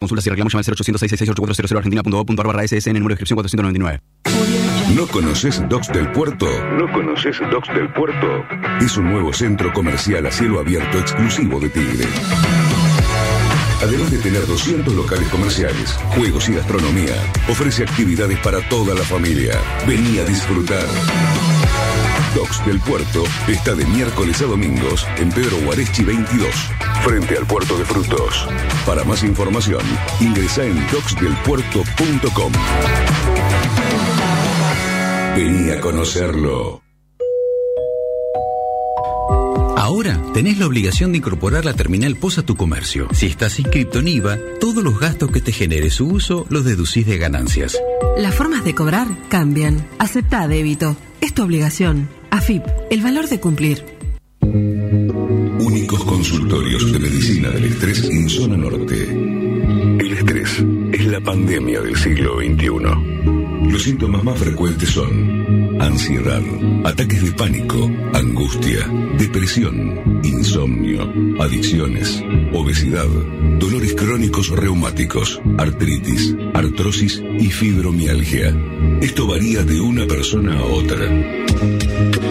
Consulta si reclamos llama al 0800 argentina.gov.ar barra SSN, número de inscripción 499. ¿No conoces Docks del Puerto? ¿No conoces Docks del Puerto? Es un nuevo centro comercial a cielo abierto exclusivo de Tigre. Además de tener 200 locales comerciales, juegos y gastronomía, ofrece actividades para toda la familia. Vení a disfrutar. Docks del Puerto está de miércoles a domingos en Pedro Guareschi 22, frente al Puerto de Frutos. Para más información, ingresa en docksdelpuerto.com. Vení a conocerlo. Ahora tenés la obligación de incorporar la terminal POS a tu comercio. Si estás inscrito en IVA, todos los gastos que te genere su uso los deducís de ganancias. Las formas de cobrar cambian. Acepta débito. Es tu obligación. AFIP, el valor de cumplir. Únicos consultorios de medicina del estrés en zona norte. El estrés es la pandemia del siglo XXI. Los síntomas más frecuentes son ansiedad, ataques de pánico, angustia, depresión, insomnio, adicciones, obesidad, dolores crónicos reumáticos, artritis, artrosis y fibromialgia. Esto varía de una persona a otra.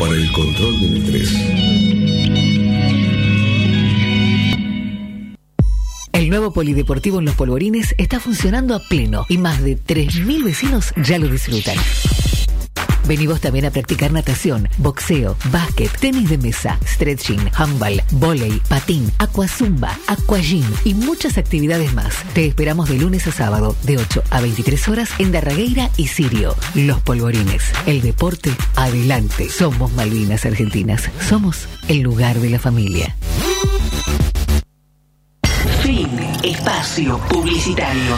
Para el control del estrés. El nuevo polideportivo en Los Polvorines está funcionando a pleno y más de 3.000 vecinos ya lo disfrutan. Vení vos también a practicar natación, boxeo, básquet, tenis de mesa, stretching, handball, volei, patín, aquazumba, aquagym y muchas actividades más. Te esperamos de lunes a sábado de 8 a 23 horas en Darragueira y Sirio. Los Polvorines. El deporte adelante. Somos Malvinas Argentinas. Somos el lugar de la familia. Fin. Espacio publicitario.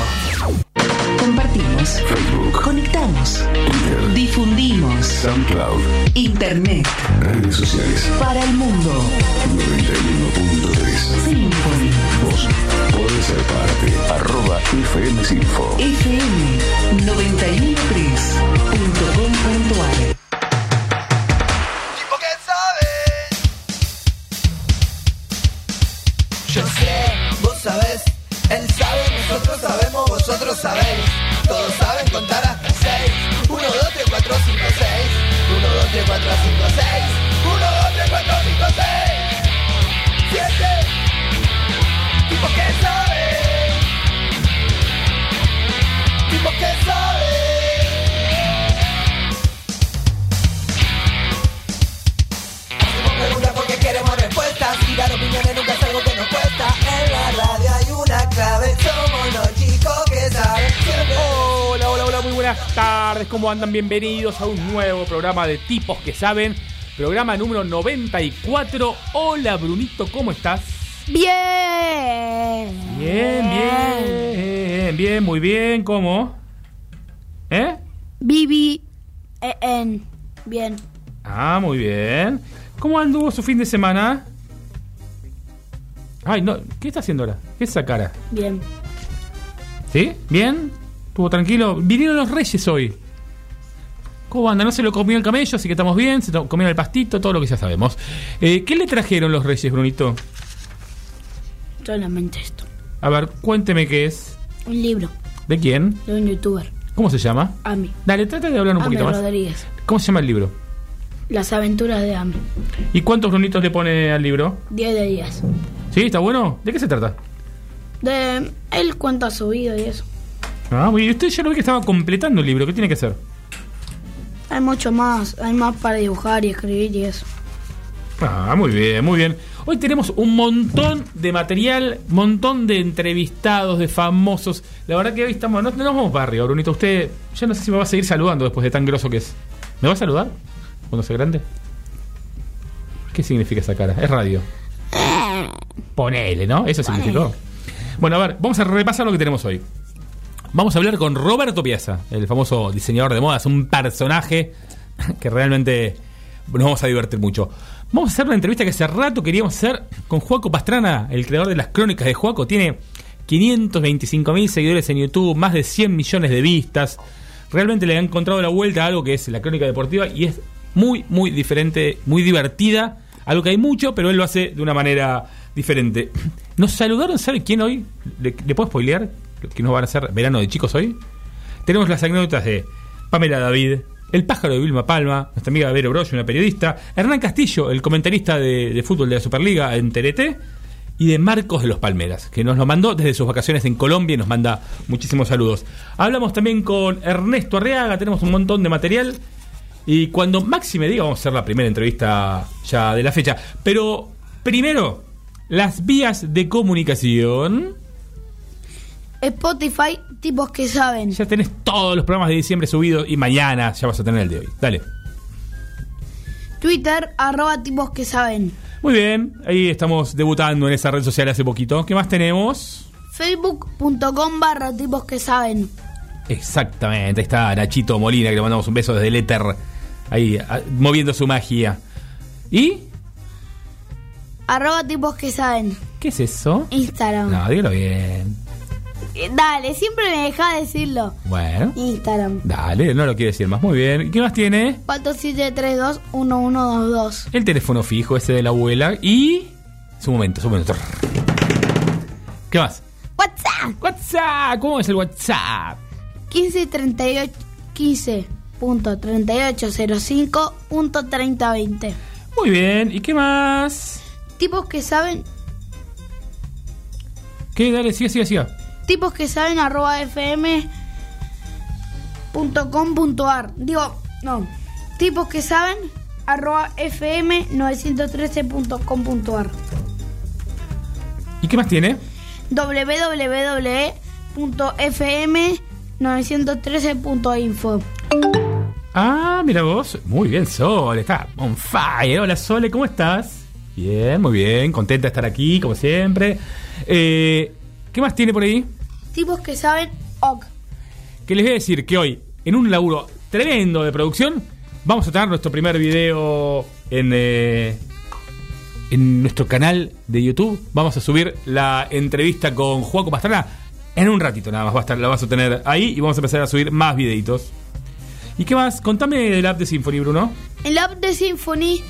Compartimos. Facebook, Conectamos. Twitter, Difundimos. SoundCloud, Internet. redes sociales. Para el mundo. 91.3. Symphony. Vos podés ser parte. Arroba FM Sinfo. FM 913.com.ar Yo sé, vos sabés, él sabe, sabéis. Todos saben contar hasta seis. 1, 2, 3, 4, 5, 6. 1, 2, 3, 4, 5, 6. 1, 2, 3, 4, 5, 6. 7. Tipo que sabe. Tipo que sabe. Preguntas porque queremos respuestas y dar opiniones nunca es algo que nos cuesta. En la radio hay una clave, Hola, muy buenas tardes. ¿Cómo andan? Bienvenidos a un nuevo programa de tipos que saben. Programa número 94. Hola, Brunito, ¿cómo estás? Bien. Bien, bien, bien, muy bien. ¿Cómo? ¿Eh? Vivi. eh, en. Bien. Ah, muy bien. ¿Cómo anduvo su fin de semana? Ay, no, ¿qué está haciendo ahora? ¿Qué es esa cara? Bien. ¿Sí? ¿Bien? ¿Estuvo tranquilo? Vinieron los reyes hoy. ¿Cómo anda? No se lo comió el camello, así que estamos bien. Se comieron el pastito, todo lo que ya sabemos. Eh, ¿Qué le trajeron los reyes, Brunito? Solamente esto. A ver, cuénteme qué es. Un libro ¿De quién? de un youtuber. ¿Cómo se llama? Ami. Dale, trata de hablar un Ami poquito más. Rodríguez. ¿Cómo se llama el libro? Las aventuras de Ami. ¿Y cuántos brunitos le pone al libro? 10 de 10. ¿Sí? ¿Está bueno? ¿De qué se trata? De. Él cuenta su vida y eso. Ah. Usted ya lo vi que estaba completando el libro. ¿Qué tiene que hacer? Hay mucho más. Hay más para dibujar y escribir y eso. Ah, muy bien, muy bien. Hoy tenemos un montón de material, montón de entrevistados, de famosos. La verdad que hoy estamos. No, no nos vamos para arriba, Brunito. Usted, ya no sé si me va a seguir saludando después de tan grosso que es. ¿Me va a saludar? Cuando sea grande. ¿Qué significa esa cara? Es radio. Ponele, ¿no? Eso significó. Bueno, a ver, vamos a repasar lo que tenemos hoy. Vamos a hablar con Roberto Piazza, el famoso diseñador de modas, un personaje que realmente nos vamos a divertir mucho. Vamos a hacer una entrevista que hace rato queríamos hacer con Juaco Pastrana, el creador de las crónicas de Juaco. Tiene 525 mil seguidores en YouTube, más de 100 millones de vistas. Realmente le han encontrado la vuelta a algo que es la crónica deportiva y es muy, muy diferente, muy divertida. Algo que hay mucho, pero él lo hace de una manera diferente. Nos saludaron, ¿sabe quién hoy? ¿Le, le puedo spoilear? Que nos van a hacer verano de chicos hoy. Tenemos las anécdotas de Pamela David, el pájaro de Vilma Palma, nuestra amiga Vero Brollo, una periodista, Hernán Castillo, el comentarista de, de fútbol de la Superliga en TRT, y de Marcos de los Palmeras, que nos lo mandó desde sus vacaciones en Colombia y nos manda muchísimos saludos. Hablamos también con Ernesto Arriaga, tenemos un montón de material. Y cuando Maxi me diga, vamos a hacer la primera entrevista ya de la fecha. Pero primero, las vías de comunicación. Spotify, tipos que saben. Ya tenés todos los programas de diciembre subidos y mañana ya vas a tener el de hoy. Dale. Twitter, arroba tipos que saben. Muy bien, ahí estamos debutando en esa red social hace poquito. ¿Qué más tenemos? Facebook.com barra tipos que saben. Exactamente, ahí está Nachito Molina, que le mandamos un beso desde el éter, ahí a- moviendo su magia. ¿Y? Arroba tipos que saben. ¿Qué es eso? Instagram. No, dígalo bien. Dale, siempre me deja decirlo. Bueno, Instagram. dale, no lo quiere decir más. Muy bien. ¿Qué más tiene? 4732-1122. El teléfono fijo ese de la abuela y... Su momento, su momento. ¿Qué más? WhatsApp. WhatsApp. ¿Cómo es el WhatsApp? 1538 15.3805.3020. Muy bien. ¿Y qué más? Tipos que saben, ¿Qué? Dale, siga, siga, siga. Tipos que saben arroba fm punto com punto ar. Digo, no. Tipos que saben arroba fm 913.com.ar. ¿Y qué más tiene? www.fm913.info. Ah, mira vos. Muy bien, Sol. Está on fire. Hola, Sole, ¿cómo estás? Bien, muy bien. Contenta de estar aquí, como siempre. Eh, ¿Qué más tiene por ahí? Tipos que saben ok. Que les voy a decir que hoy, en un laburo tremendo de producción, vamos a tener nuestro primer video en, eh, en nuestro canal de YouTube. Vamos a subir la entrevista con Juaco Pastrana en un ratito nada más. Va a estar, la vas a tener ahí y vamos a empezar a subir más videitos. ¿Y qué más? Contame del app de Symphony, Bruno. En la app de Symphony,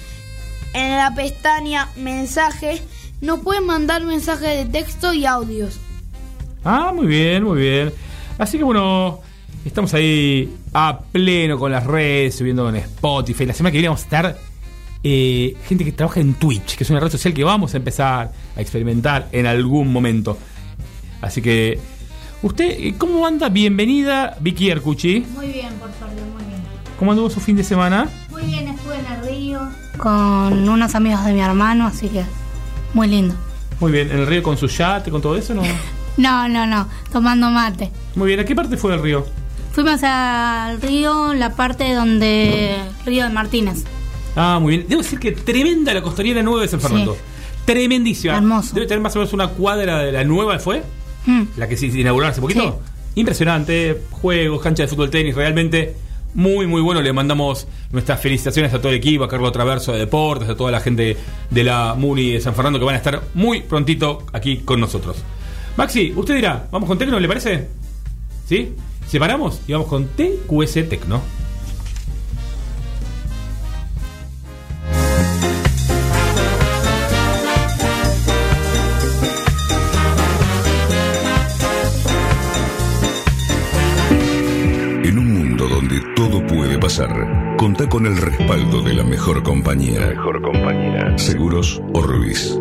en la pestaña mensajes, nos pueden mandar mensajes de texto y audios. Ah, muy bien, muy bien. Así que bueno, estamos ahí a pleno con las redes, subiendo en Spotify. La semana que viene vamos a estar eh, gente que trabaja en Twitch, que es una red social que vamos a empezar a experimentar en algún momento. Así que, ¿usted eh, cómo anda? Bienvenida, Vicky Arcucci. Muy bien, por suerte, muy bien. ¿Cómo anduvo su fin de semana? Muy bien, estuve en el río con unos amigos de mi hermano, así que muy lindo. Muy bien, ¿en el río con su yate, con todo eso? ¿no? No, no, no, tomando mate. Muy bien, ¿a qué parte fue del río? Fuimos al río, la parte donde... Río de Martínez. Ah, muy bien. Debo decir que tremenda la costanera nueva de San Fernando. Sí. Tremendísima. Hermoso. Debe tener más o menos una cuadra de la nueva, ¿fue? Mm. La que se inauguró hace poquito. Impresionante. Juegos, cancha de fútbol, tenis, realmente muy, muy bueno. Le mandamos nuestras felicitaciones a todo el equipo, a Carlos Traverso de Deportes, a toda la gente de la MUNI de San Fernando que van a estar muy prontito aquí con nosotros. Maxi, usted dirá, ¿vamos con Tecno, le parece? ¿Sí? Separamos y vamos con TQS Tecno. En un mundo donde todo puede pasar, contá con el respaldo de la mejor compañía. mejor compañía. Seguros Orbis.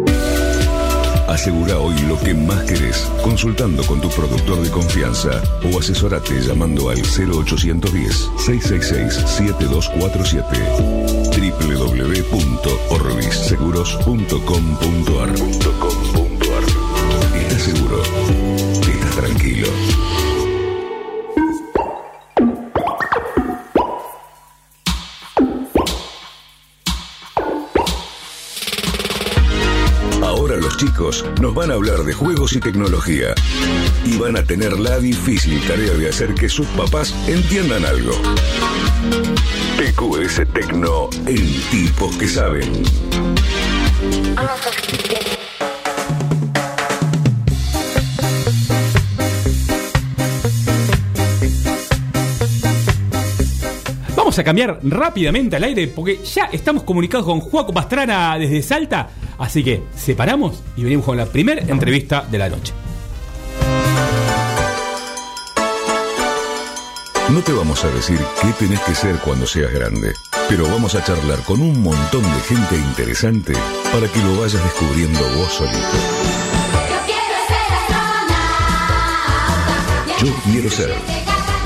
Asegura hoy lo que más querés consultando con tu productor de confianza o asesorate llamando al 0810-666-7247 www.orbisseguros.com.ar Estás seguro, estás tranquilo. Chicos nos van a hablar de juegos y tecnología y van a tener la difícil tarea de hacer que sus papás entiendan algo. TQS Tecno en tipos que saben. Vamos a cambiar rápidamente al aire porque ya estamos comunicados con Juaco Pastrana desde Salta. Así que separamos y venimos con la primera entrevista de la noche. No te vamos a decir qué tenés que ser cuando seas grande, pero vamos a charlar con un montón de gente interesante para que lo vayas descubriendo vos solito. Yo quiero ser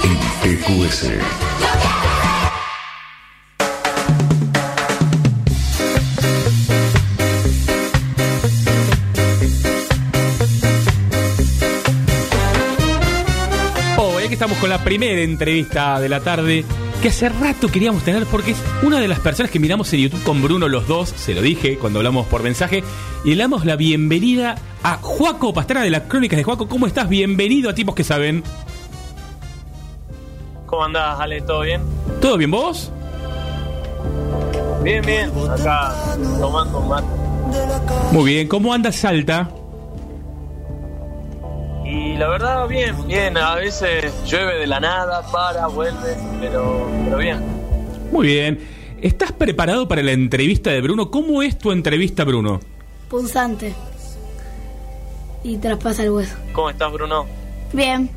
en TQS. Oh, ya que estamos con la primera entrevista de la tarde, que hace rato queríamos tener porque es una de las personas que miramos en YouTube con Bruno los dos, se lo dije cuando hablamos por mensaje, y le damos la bienvenida a Juaco Pastrana de las Crónicas de Juaco. ¿Cómo estás? Bienvenido a Tipos que Saben. ¿Cómo andás, Ale? ¿Todo bien? ¿Todo bien vos? Bien, bien. Acá tomando mate. Muy bien, ¿cómo anda Salta? Y la verdad, bien, bien. A veces llueve de la nada, para, vuelve, pero, pero bien. Muy bien. ¿Estás preparado para la entrevista de Bruno? ¿Cómo es tu entrevista, Bruno? Punzante. Y traspasa el hueso. ¿Cómo estás, Bruno? Bien.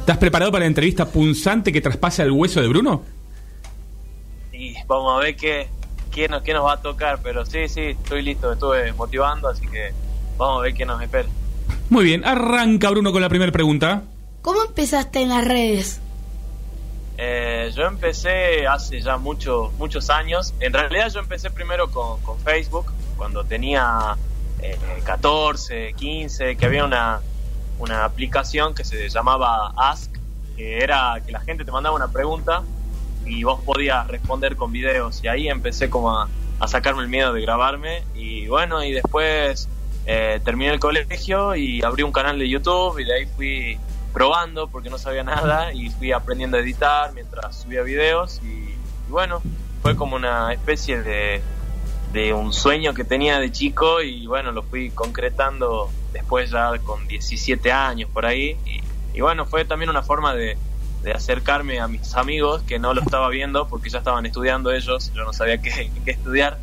¿Estás preparado para la entrevista punzante que traspasa el hueso de Bruno? Y vamos a ver qué, qué, nos, qué nos va a tocar, pero sí, sí, estoy listo, me estuve motivando, así que vamos a ver qué nos espera. Muy bien, arranca Bruno con la primera pregunta. ¿Cómo empezaste en las redes? Eh, yo empecé hace ya muchos muchos años. En realidad yo empecé primero con, con Facebook, cuando tenía eh, 14, 15, que había una, una aplicación que se llamaba Ask, que era que la gente te mandaba una pregunta y vos podías responder con videos. Y ahí empecé como a, a sacarme el miedo de grabarme. Y bueno, y después eh, terminé el colegio y abrí un canal de YouTube y de ahí fui probando porque no sabía nada y fui aprendiendo a editar mientras subía videos y, bueno, fue como una especie de, de un sueño que tenía de chico y bueno, lo fui concretando después ya con 17 años por ahí y, bueno, fue también una forma de, acercarme a mis amigos que no lo estaba viendo porque ya estaban estudiando ellos, yo no sabía qué estudiar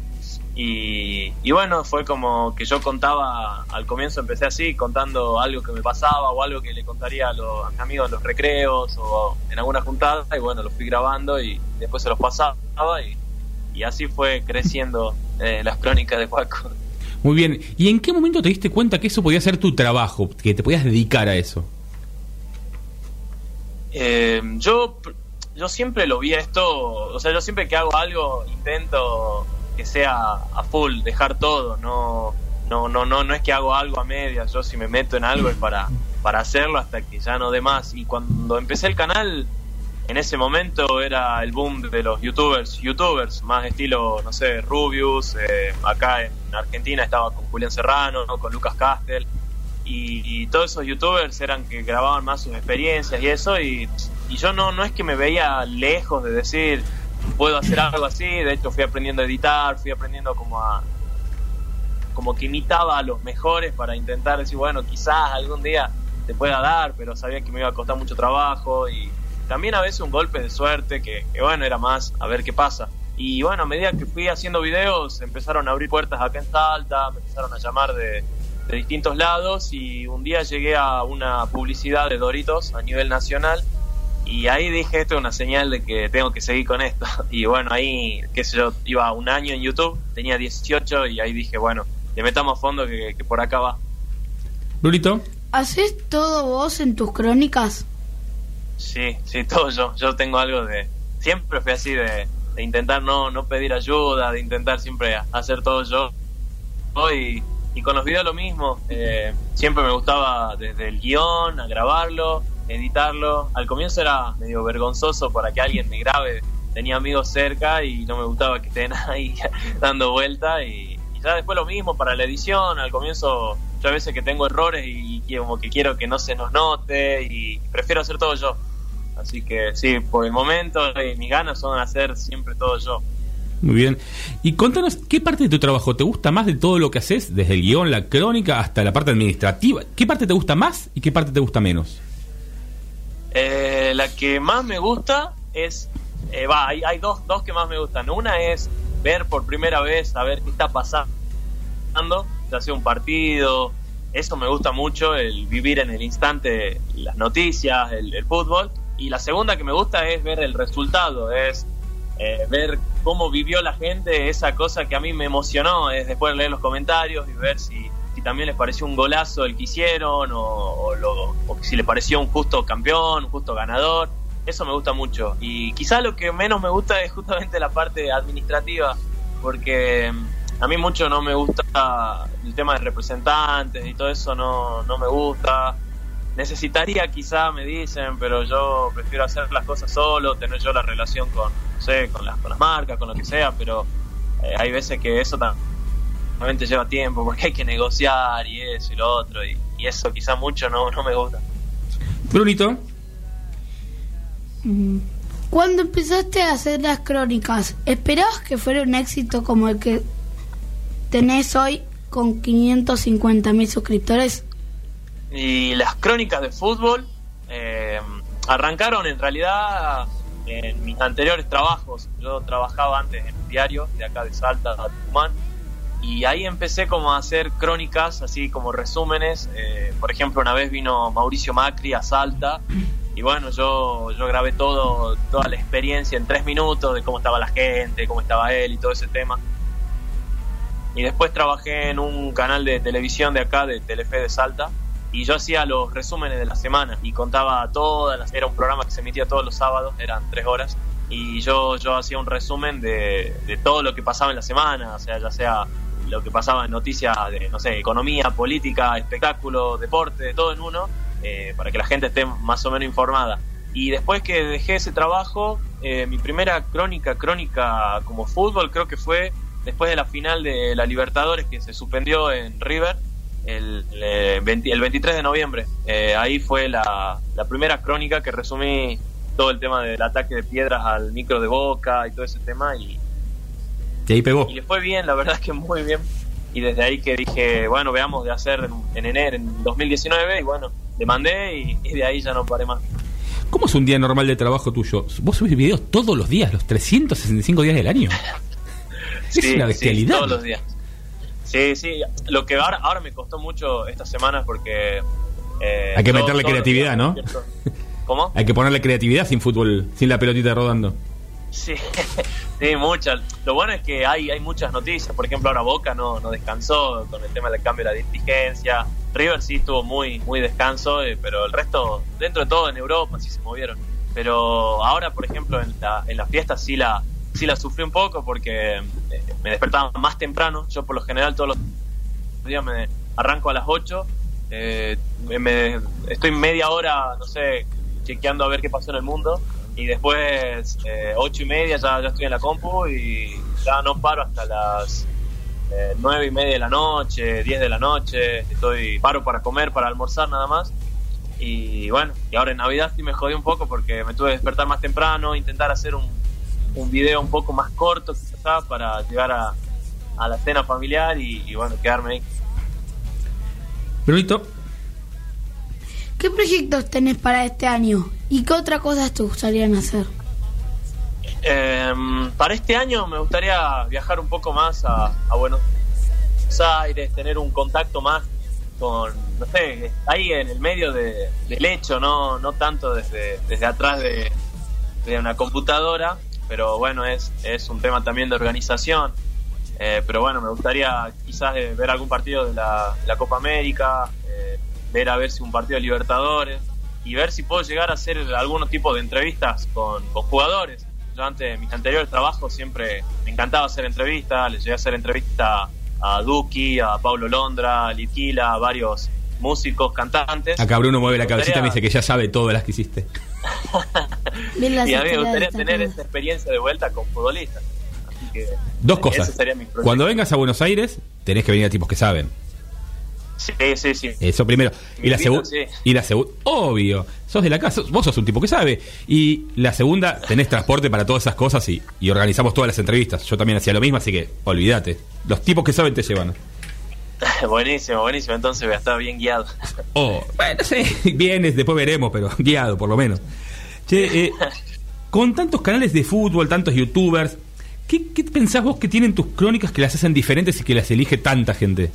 y, y, bueno, fue como que yo contaba, al comienzo empecé así, contando algo que me pasaba o algo que le contaría a, los, a mis amigos en los recreos o en alguna juntada, y bueno, lo fui grabando y después se los pasaba y, y así fue creciendo eh, las crónicas de Juaco. Muy bien, ¿y en qué momento te diste cuenta que eso podía ser tu trabajo, que te podías dedicar a eso? Eh, yo, yo siempre lo vi a esto, o sea, yo siempre que hago algo intento que sea a full, dejar todo, no, no, no, no, no es que hago algo a medias, yo si me meto en algo es para, para hacerlo hasta que ya no dé más. Y cuando empecé el canal, en ese momento era el boom de los youtubers, youtubers, más estilo, no sé, Rubius, eh, acá en Argentina estaba con Julián Serrano, ¿no? con Lucas Castel, y, y, todos esos youtubers eran que grababan más sus experiencias y eso, y, y yo no, no es que me veía lejos de decir, puedo hacer algo así, de hecho fui aprendiendo a editar, fui aprendiendo como a como que imitaba a los mejores para intentar decir, bueno, quizás algún día te pueda dar, pero sabía que me iba a costar mucho trabajo y también a veces un golpe de suerte que, bueno, era más a ver qué pasa. Y bueno, a medida que fui haciendo videos, empezaron a abrir puertas acá en Salta, me empezaron a llamar de, de distintos lados y un día llegué a una publicidad de Doritos a nivel nacional y ahí dije, esto es una señal de que tengo que seguir con esto. Y bueno, ahí, qué sé yo, iba un año en YouTube, tenía 18 y ahí dije, bueno, le metamos a fondo que, que por acá va. Brunito. ¿Haces todo vos en tus crónicas? Sí, sí, todo yo. Yo tengo algo de... Siempre fui así de, de intentar no, no pedir ayuda, de intentar siempre hacer todo yo. Y, y con los videos lo mismo. Eh, siempre me gustaba desde el guion, a grabarlo, editarlo. Al comienzo era medio vergonzoso para que alguien me grabe. Tenía amigos cerca y no me gustaba que estén ahí dando vuelta y, ya después lo mismo para la edición. Al comienzo, yo a veces que tengo errores y, y como que quiero que no se nos note y prefiero hacer todo yo. Así que sí, por el momento eh, mis ganas son hacer siempre todo yo. Muy bien. Y contanos, ¿qué parte de tu trabajo te gusta más de todo lo que haces? Desde el guion, la crónica, hasta la parte administrativa. ¿Qué parte te gusta más y qué parte te gusta menos? Eh, la que más me gusta es, eh, va, hay, hay dos, dos que más me gustan. Una es ver por primera vez, saber qué está pasando, ya sea un partido, eso me gusta mucho, el vivir en el instante las noticias, el, fútbol. Y la segunda que me gusta es ver el resultado, es eh, ver cómo vivió la gente esa cosa que a mí me emocionó, es después leer los comentarios y ver si también les pareció un golazo el que hicieron o, lo- o si les pareció un justo campeón, un justo ganador. Eso me gusta mucho. Y quizá lo que menos me gusta es justamente la parte administrativa, porque mm, a mí mucho no me gusta el tema de representantes y todo eso no, no me gusta. Necesitaría quizá, me dicen, pero yo prefiero hacer las cosas solo, tener yo la relación con, no sé, con las, con las marcas, con lo que sea, pero eh, hay veces que eso tam- también te lleva tiempo porque hay que negociar y eso y lo otro, y, y eso quizá mucho no, no me gusta. Brunito. Cuando empezaste a hacer las crónicas, ¿esperabas que fuera un éxito como el que tenés hoy con 550 mil suscriptores? Y las crónicas de fútbol eh, arrancaron en realidad en mis anteriores trabajos. Yo trabajaba antes en un diario de acá de Salta, de Tucumán, y ahí empecé como a hacer crónicas, así como resúmenes. Eh, por ejemplo, una vez vino Mauricio Macri a Salta, y bueno, yo, yo grabé todo, toda la experiencia en tres minutos de cómo estaba la gente, cómo estaba él y todo ese tema. Y después trabajé en un canal de televisión de acá, de Telefe de Salta, y yo hacía los resúmenes de la semana y contaba todas las... Era un programa que se emitía todos los sábados, eran tres horas, y yo, yo hacía un resumen de, de todo lo que pasaba en la semana, o sea, ya sea lo que pasaba en noticias de, no sé, economía, política, espectáculo, deporte, todo en uno, eh, para que la gente esté más o menos informada. Y después que dejé ese trabajo, eh, mi primera crónica, crónica como fútbol, creo que fue después de la final de la Libertadores que se suspendió en River el, eh, 20 el 23 de noviembre. Ahí fue la, la primera crónica que resumí todo el tema del ataque de piedras al micro de Boca y todo ese tema y, Y ahí pegó. y le fue bien, la verdad es que muy bien. Y desde ahí que dije, bueno, veamos de hacer en, en enero, en 2019, y bueno, le mandé y, y de ahí ya no paré más. ¿Cómo es un día normal de trabajo tuyo? ¿Vos subís videos todos los días, los 365 días del año? Es Sí, una sí, bestialidad. todos los días. Sí, sí. Lo que ahora, ahora me costó mucho estas semanas porque... eh, Hay que meterle creatividad, ¿no? ¿Cómo? Hay que ponerle creatividad sin fútbol, sin la pelotita rodando. Sí, sí, muchas. Lo bueno es que hay, hay muchas noticias. Por ejemplo, ahora Boca no, no descansó con el tema del cambio de la dirigencia. River sí estuvo muy, muy descanso, eh, pero el resto, dentro de todo en Europa, sí se movieron. Pero ahora, por ejemplo, en la, en la fiesta sí la, sí la sufrí un poco porque eh, me despertaba más temprano. Yo por lo general todos los días me arranco a las 8. eh, me- estoy media hora, no sé, chequeando a ver qué pasó en el mundo. Y después, eh, ocho y media, ya, ya estoy en la compu y ya no paro hasta las eh, nueve y media de la noche, 10 de la noche. Estoy paro para comer, para almorzar nada más. Y bueno, y ahora en Navidad sí me jodí un poco porque me tuve que despertar más temprano, intentar hacer un, un video un poco más corto quizás para llegar a, a la cena familiar y, y bueno, quedarme ahí. Brunito, ¿Qué proyectos tenés para este año? ¿Y qué otras cosas te gustarían hacer? Em, para este año me gustaría viajar un poco más a, a Buenos Aires, tener un contacto más con, no sé, ahí en el medio de- del hecho, no, no tanto desde, desde atrás de, de una computadora, pero bueno, es, es un tema también de organización. Eh, pero bueno, me gustaría quizás eh, ver algún partido de la, de la Copa América, eh, ver a ver si un partido de Libertadores y ver si puedo llegar a hacer algún tipo de entrevistas con, con jugadores. Yo antes, en mis anteriores trabajos, siempre me encantaba hacer entrevistas, les llegué a hacer entrevistas a Duki, a Pablo Londra, a Litquila, a varios músicos, cantantes. acá Bruno mueve la Me cabecita y me dice que ya sabe todas las que hiciste. Y a mí me gustaría tener esa experiencia de vuelta con futbolistas. Así que Dos cosas. sería mi proyecto. Cuando vengas a Buenos Aires, tenés que venir a tipos que saben. Sí, sí, sí. Eso primero. Me Y la segunda. sí. Y la segunda. Obvio. Sos de la casa. Vos sos un tipo que sabe. Y la segunda, tenés transporte para todas esas cosas y, y organizamos todas las entrevistas. Yo también hacía lo mismo, así que olvídate. Los tipos que saben te llevan. buenísimo, buenísimo. Entonces voy a estar bien guiado. Oh, bueno, sí. Vienes, después veremos, pero guiado por lo menos. Che, eh, con tantos canales de fútbol, tantos youtubers, ¿qué, ¿qué pensás vos que tienen tus crónicas que las hacen diferentes y que las elige tanta gente?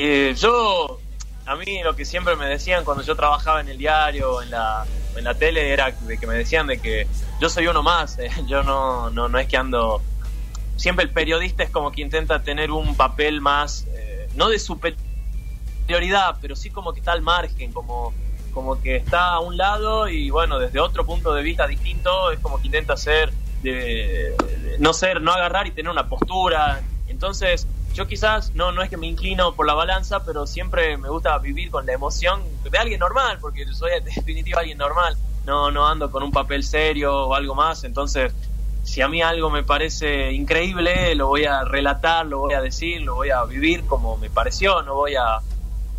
Eh, yo, a mí lo que siempre me decían cuando yo trabajaba en el diario en la, en la tele era de que me decían de que yo soy uno más, eh, yo no, no, no es que ando... Siempre el periodista es como que intenta tener un papel más, eh, no de superioridad, pero sí como que está al margen, como, como que está a un lado y bueno, desde otro punto de vista distinto es como que intenta ser, de no ser, no agarrar y tener una postura. Entonces, yo quizás no, no es que me inclino por la balanza, pero siempre me gusta vivir con la emoción de alguien normal, porque soy en definitiva alguien normal. No, no ando con un papel serio o algo más. Entonces, si a mí algo me parece increíble, lo voy a relatar, lo voy a decir, lo voy a vivir como me pareció, no voy a,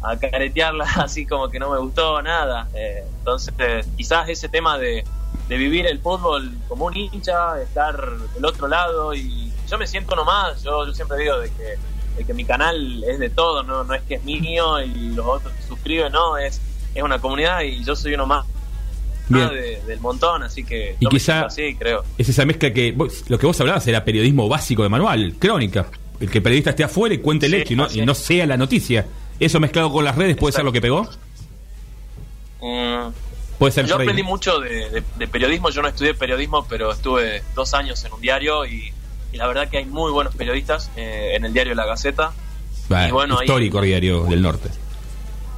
a caretearla así como que no me gustó nada. Eh, entonces, quizás ese tema de, de vivir el fútbol como un hincha, estar del otro lado y yo me siento nomás, yo, yo siempre digo de que, de que mi canal es de todo, no, no es que es mío y los otros que suscriben, no, es, es una comunidad y yo soy uno más Bien. de- del montón, así que Y quizá- así, creo. Es esa mezcla que. vos- lo que vos hablabas era periodismo básico de manual, crónica. El que el periodista esté afuera y cuente el Sí, hecho y no, así y no sea la noticia. Eso mezclado con las redes puede ser lo que pegó. Mm, Puede ser Yo aprendí mucho de, de- de periodismo, yo no estudié periodismo, pero estuve dos años en un diario y, y la verdad que hay muy buenos periodistas eh, en el diario La Gaceta. Va, y bueno, ahí- histórico diario del norte.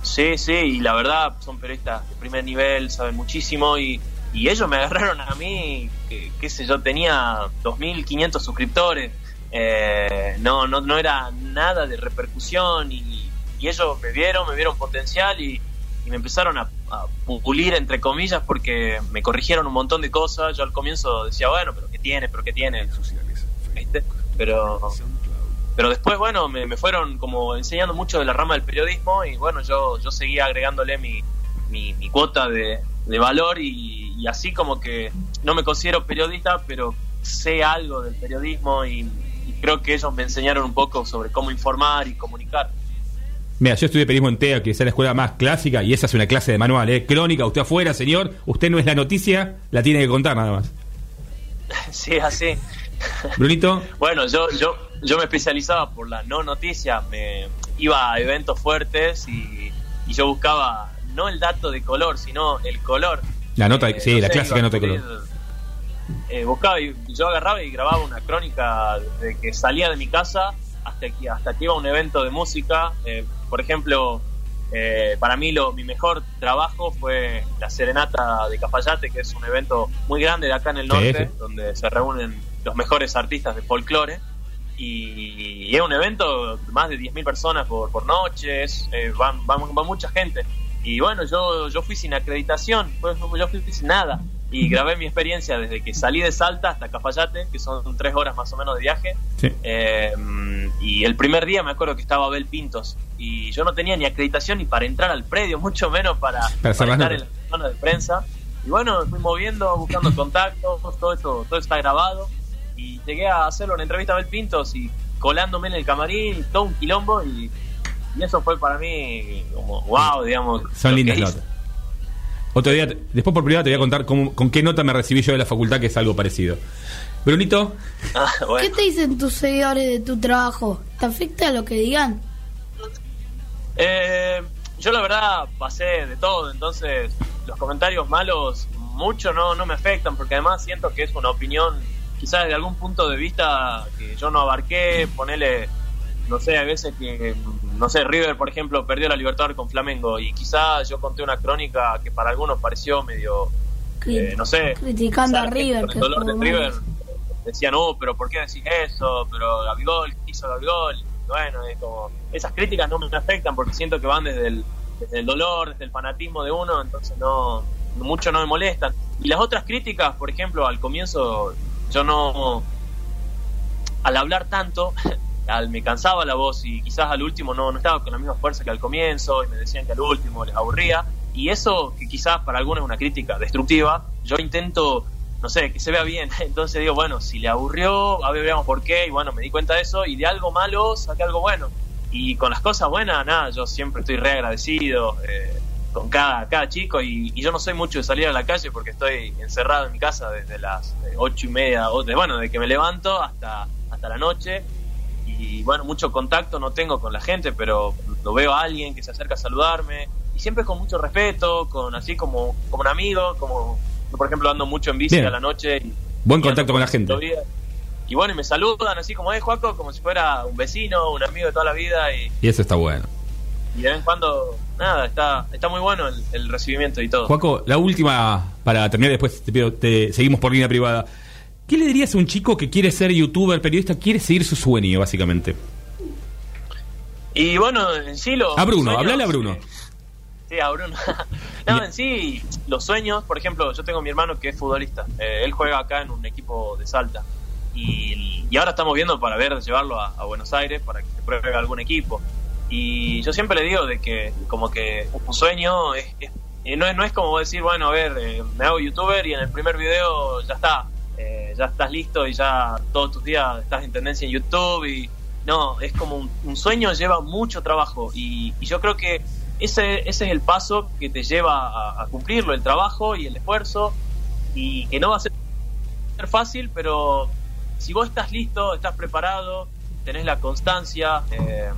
Sí, sí, y la verdad son periodistas de primer nivel, saben muchísimo y, y ellos me agarraron a mí, que, qué sé yo, tenía 2.500 suscriptores, eh, no, no, no era nada de repercusión y, y ellos me vieron, me vieron potencial y, y me empezaron a, a pulir entre comillas porque me corrigieron un montón de cosas, yo al comienzo decía, bueno, pero ¿qué tiene? ¿Pero qué tiene? ¿Viste? Pero pero después, bueno, me, me fueron como enseñando mucho de la rama del periodismo y bueno, yo, yo seguía agregándole mi, mi, mi cuota de, de valor y, y así como que no me considero periodista, pero sé algo del periodismo y, y creo que ellos me enseñaron un poco sobre cómo informar y comunicar. Mira, yo estudié periodismo en TEA, que es la escuela más clásica, y esa es una clase de manual, ¿eh? Crónica, usted afuera, señor, usted no es la noticia, la tiene que contar nada más. sí, así. Brunito, Bueno, yo, yo, yo me especializaba por la no noticia, me iba a eventos fuertes y, y yo buscaba no el dato de color, sino el color. la nota, Eh, sí, no la sé, clásica nota de color. eh, buscaba y yo agarraba y grababa una crónica de que salía de mi casa hasta que hasta que iba a un evento de música. Eh, por ejemplo, eh, para mí lo, mi mejor trabajo fue la Serenata de Cafayate, que es un evento muy grande de acá en el norte, sí. donde se reúnen los mejores artistas de folclore. Y, y es un evento de más de 10.000 personas por, por noche, eh, van, van, va mucha gente. Y bueno, yo, yo fui sin acreditación, pues, yo fui sin nada. Y grabé mi experiencia desde que salí de Salta hasta Cafayate, que son tres horas más o menos de viaje. Sí. Eh, y el primer día me acuerdo que estaba Abel Pintos. Y yo no tenía ni acreditación ni para entrar al predio, mucho menos para, Para estar en la zona de prensa. Y bueno, fui moviendo, buscando contactos, todo esto, todo está grabado. Y llegué a hacerle una entrevista a Abel Pintos y colándome en el camarín, todo un quilombo. Y, y eso fue para mí como wow, digamos. Son lindas notas. Otro día, después por privado te voy a contar cómo- con qué nota me recibí yo de la facultad, que es algo parecido. Brunito, Ah, bueno. ¿Qué te dicen tus seguidores de tu trabajo? ¿Te afecta lo que digan? Eh, yo la verdad pasé de todo, entonces los comentarios malos mucho no, no me afectan porque además siento que es una opinión quizás de algún punto de vista que yo no abarqué, ponele, no sé, a veces que, no sé, River por ejemplo perdió la Libertadores con Flamengo y quizás yo conté una crónica que para algunos pareció medio, eh, no sé, criticando a River. con el dolor de River decían, no, pero ¿por qué decís eso? Pero Gabigol, ¿qué hizo Gabigol? Bueno, es como, esas críticas no me afectan porque siento que van desde el, desde el dolor, desde el fanatismo de uno, entonces no, mucho no me molestan. Y las otras críticas, por ejemplo, al comienzo yo no, al hablar tanto, al, me cansaba la voz y quizás al último no, no estaba con la misma fuerza que al comienzo y me decían que al último les aburría. Y eso, que quizás para algunos es una crítica destructiva, yo intento, no sé, que se vea bien. Entonces digo, bueno, si le aburrió, a ver, veamos por qué. Y bueno, me di cuenta de eso y de algo malo saqué algo bueno. Y con las cosas buenas, nada, yo siempre estoy re agradecido eh, con cada, cada chico. Y, y yo no soy mucho de salir a la calle porque estoy encerrado en mi casa desde las eh, ocho y media, de, bueno, de que me levanto hasta, hasta la noche. Y bueno, mucho contacto no tengo con la gente, pero lo veo a alguien que se acerca a saludarme. Y siempre con mucho respeto, con así como, como un amigo, como yo, por ejemplo ando mucho en bici Bien. a la noche. Y, Buen contacto con la gente. Y bueno, y me saludan así como es Juaco, como si fuera un vecino, un amigo de toda la vida. Y, Y eso está bueno. y de vez en cuando, nada, está, está muy bueno el, el recibimiento y todo. Juaco, la última, para terminar después, te pido, te seguimos por línea privada. ¿Qué le dirías a un chico que quiere ser youtuber, periodista, quiere seguir su sueño, básicamente? Y bueno, en sí lo. A Bruno, sueños- hablale a Bruno. Sí, a Bruno. no, en sí, los sueños, por ejemplo, yo tengo a mi hermano que es futbolista. Eh, él juega acá en un equipo de Salta. Y, y ahora estamos viendo para ver, llevarlo a, a Buenos Aires para que se pruebe algún equipo. Y yo siempre le digo de que como que un sueño es, es- eh, no, es, no es como decir, bueno, a ver, eh, me hago youtuber y en el primer video ya está, eh, ya estás listo y ya todos tus días estás en tendencia en YouTube y no, es como un, sueño lleva mucho trabajo y, yo creo que ese, ese es el paso que te lleva a, a cumplirlo, el trabajo y el esfuerzo y que no va a ser fácil, pero si vos estás listo, estás preparado, tenés la constancia, eh,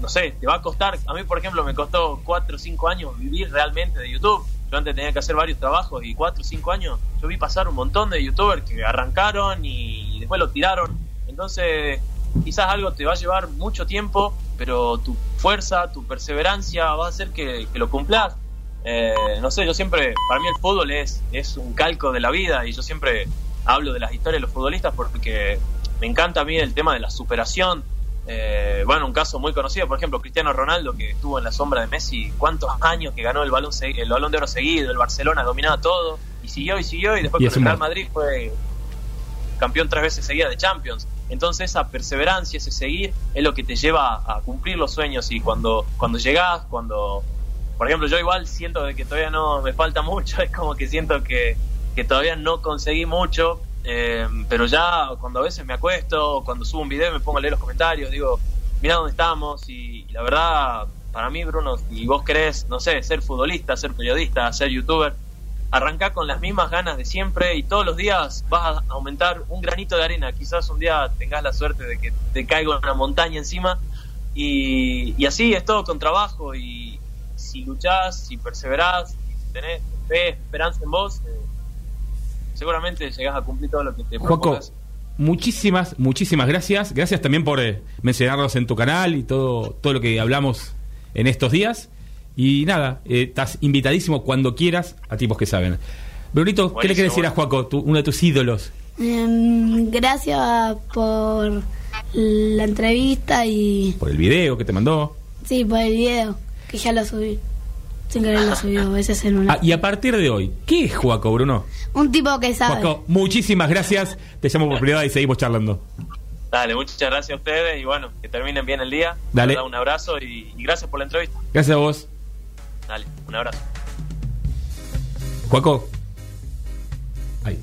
no sé, te va a costar, a mí por ejemplo me costó 4 o 5 años vivir realmente de YouTube. Yo antes tenía que hacer varios trabajos y 4 o 5 años yo vi pasar un montón de youtubers que arrancaron y después lo tiraron. Entonces quizás algo te va a llevar mucho tiempo, pero tu fuerza, tu perseverancia va a hacer que, que lo cumplas. Eh, no sé, yo siempre, para mí el fútbol es, es un calco de la vida y yo siempre hablo de las historias de los futbolistas porque me encanta a mí el tema de la superación. Eh, bueno, un caso muy conocido, por ejemplo, Cristiano Ronaldo, que estuvo en la sombra de Messi, cuántos años que ganó el balón, el balón de oro seguido, el Barcelona dominaba todo, y siguió y siguió, y después Y con el Real Madrid fue campeón tres veces seguidas de Champions. Entonces esa perseverancia, ese seguir, es lo que te lleva a cumplir los sueños y cuando, cuando llegás, cuando, por ejemplo, yo igual siento de que todavía no me falta mucho, es como que siento que, que todavía no conseguí mucho, eh, pero ya cuando a veces me acuesto, cuando subo un video me pongo a leer los comentarios, digo, mira dónde estamos y, la verdad, para mí, Bruno, si vos querés, no sé, ser futbolista, ser periodista, ser youtuber, arrancá con las mismas ganas de siempre y todos los días vas a aumentar un granito de arena. Quizás un día tengas la suerte de que te caiga una montaña encima y, y así es todo con trabajo y si luchás, si perseverás, si tenés fe, esperanza en vos, eh, seguramente llegás a cumplir todo lo que te propongas. muchísimas, muchísimas gracias. Gracias también por eh, mencionarnos en tu canal y todo, todo lo que hablamos en estos días. Y nada, eh, estás invitadísimo cuando quieras a tipos que saben. Brunito, ¿qué le quieres decir a Juaco, tu- uno de tus ídolos? Em, gracias por la entrevista y Por el video que te mandó. sí, por el video, que ya lo subí. Sin querer lo subí a veces en una... Ah, y a partir de hoy, ¿qué es Juaco, Bruno? Un tipo que sabe. Juaco, muchísimas gracias. Te llamo por privada y seguimos charlando. Dale, muchas gracias a ustedes y bueno, que terminen bien el día. Dale. Un abrazo y, y gracias por la entrevista. Gracias a vos. Dale, un abrazo. Juaco. Ahí.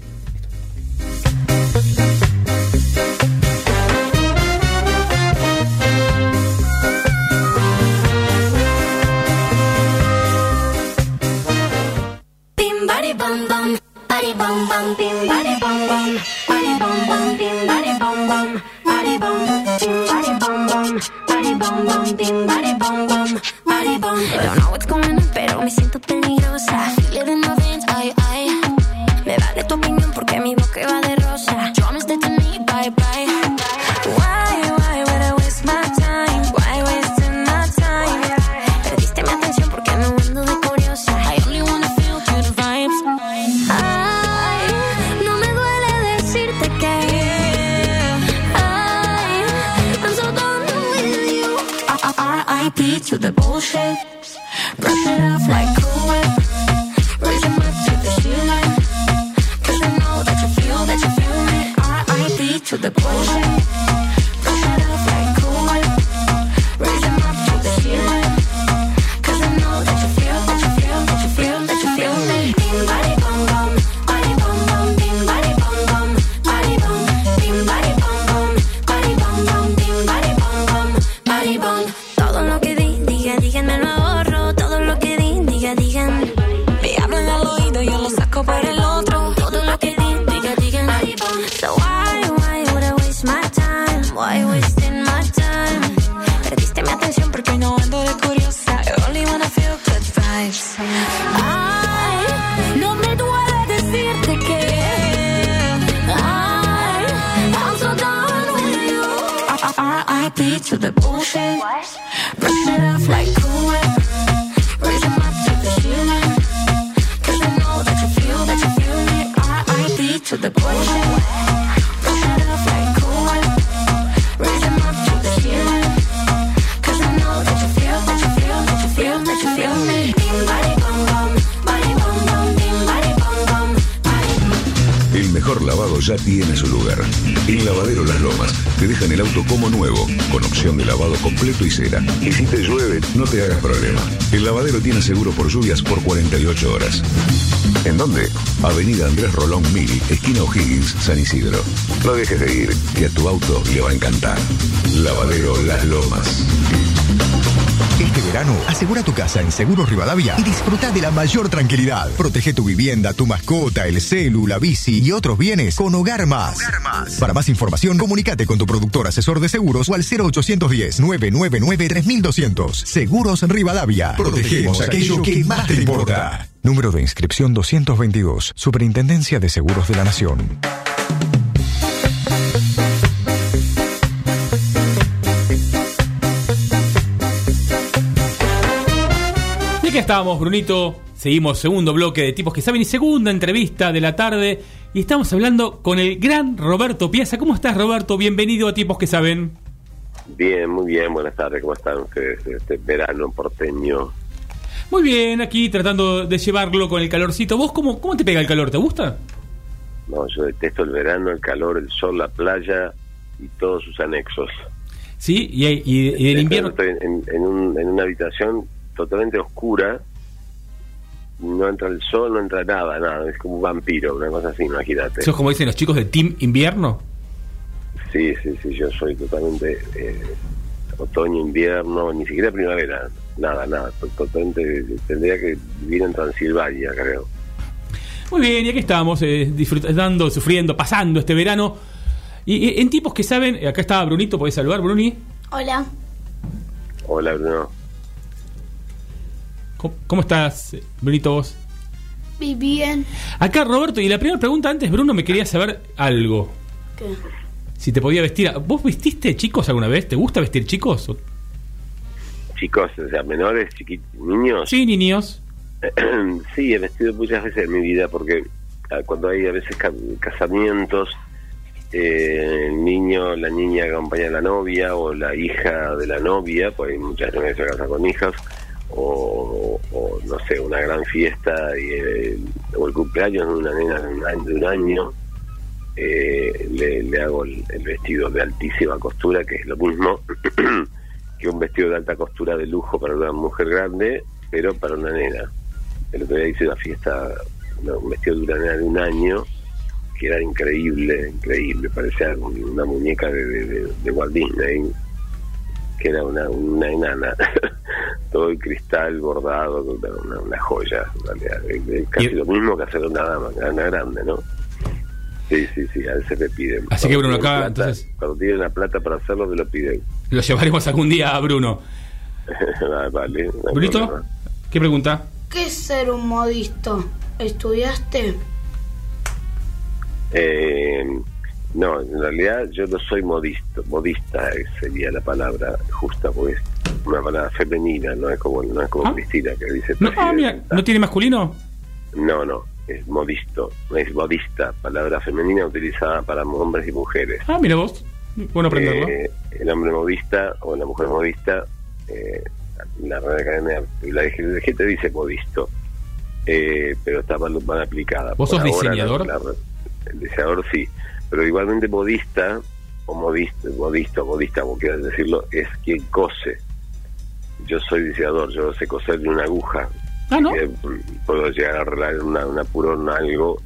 Bum bum, bari bum bari bum bari bum bari bum, bari bum bari bum bari bum. Don't know what's going on, pero me siento R.I.P. to the bullshit. Brush it off like Cool Whip. Raise 'em up to the ceiling. Cause I know that you feel, that you feel me. R.I.P. to the bullshit. Tiene su lugar. En Lavadero Las Lomas te dejan el auto como nuevo, con opción de lavado completo y cera. Y si te llueve, no te hagas problema. El lavadero tiene seguro por lluvias por 48 horas. ¿En dónde? Avenida Andrés Rolón 1000, esquina O'Higgins, San Isidro. No dejes de ir, que a tu auto le va a encantar. Lavadero Las Lomas. Este verano, asegura tu casa en Seguros Rivadavia y disfruta de la mayor tranquilidad. Protege tu vivienda, tu mascota, el celu, la bici y otros bienes con Hogar Más. Para más información, comunícate con tu productor asesor de seguros o al 0810-999-3200. Seguros Rivadavia. Protegemos aquello que más te importa. Número de inscripción 222. Superintendencia de Seguros de la Nación. Y aquí estamos, Brunito. Seguimos segundo bloque de tipos que saben y segunda entrevista de la tarde. Y estamos hablando con el gran Roberto Piazza. ¿Cómo estás, Roberto? Bienvenido a Tipos que saben. Bien, muy bien, buenas tardes, ¿cómo están ustedes este verano porteño? Muy bien, aquí tratando de llevarlo con el calorcito. ¿Vos cómo, cómo te pega el calor? ¿Te gusta? No, yo detesto el verano, el calor, el sol, la playa y todos sus anexos. Sí, y, y, y el invierno. Estoy en, en un- en una habitación totalmente oscura, no entra el sol, no entra nada, nada, es como un vampiro, una cosa así, imagínate. ¿Sos como dicen los chicos de Team Invierno? Sí, sí, sí, yo soy totalmente eh, otoño, invierno, ni siquiera primavera, nada, nada, to- totalmente, tendría que vivir en Transilvania, creo. Muy bien, y aquí estamos, eh, disfrutando, sufriendo, pasando este verano. Y, y en tipos que saben, acá está Brunito, podés saludar, Bruni. Hola. Hola, Bruno. ¿Cómo, cómo estás, Brunito, vos? Vi bien. Acá, Roberto, y la primera pregunta antes, Bruno, me quería saber algo. ¿Qué? Si te podía vestir. ¿Vos vestiste chicos alguna vez? ¿Te gusta vestir chicos? O- Chicos, o sea, menores, chiquitos, niños. Sí, niños. sí, he vestido muchas veces en mi vida porque ah, cuando hay a veces ca- casamientos, eh, el niño, la niña acompaña a la novia o la hija de la novia, pues hay muchas novias que se casan con hijas, o, o, no sé, una gran fiesta y el- o el cumpleaños de una nena de un año, eh, le, le hago el, el vestido de altísima costura, que es lo mismo que un vestido de alta costura de lujo para una mujer grande, pero para una nena. El otro día hice una fiesta, una- un vestido de una nena de un año, que era increíble, increíble, parecía un- una muñeca de, de, de- de Walt Disney, que era una, una enana, todo el cristal bordado, una, joya, casi lo mismo que hacer una dama, una grande, ¿no? Sí, sí, sí, a veces me piden. Así que, Bruno, acá, plata- entonces- Cuando tienen la plata para hacerlo, me lo piden. Lo llevaremos algún día a Bruno. Ah, vale. no ¿Brunito? problema. ¿Qué pregunta? ¿Qué es ser un modisto? ¿Estudiaste? Eh, no, en realidad yo no soy modisto, modista sería la palabra justa, porque es una palabra femenina, no es como, no es como Cristina que dice No, ah, mira, ¿no tiene masculino? No, no, es modisto, no es modista, palabra femenina utilizada para hombres y mujeres. Ah, mira vos. Bueno aprenderlo. Eh, el hombre modista o la mujer modista, eh, la Real Academia, la DGT dice modisto, eh, pero está mal, mal aplicada. ¿Vos Por sos ahora, diseñador? la- la- el diseñador sí, pero igualmente modista, o modista, modista modista, como quieras decirlo, es quien cose. Yo soy diseñador, yo sé coser de una aguja. Ah, ¿no? Eh, puedo llegar a arreglar una, una purón, algo.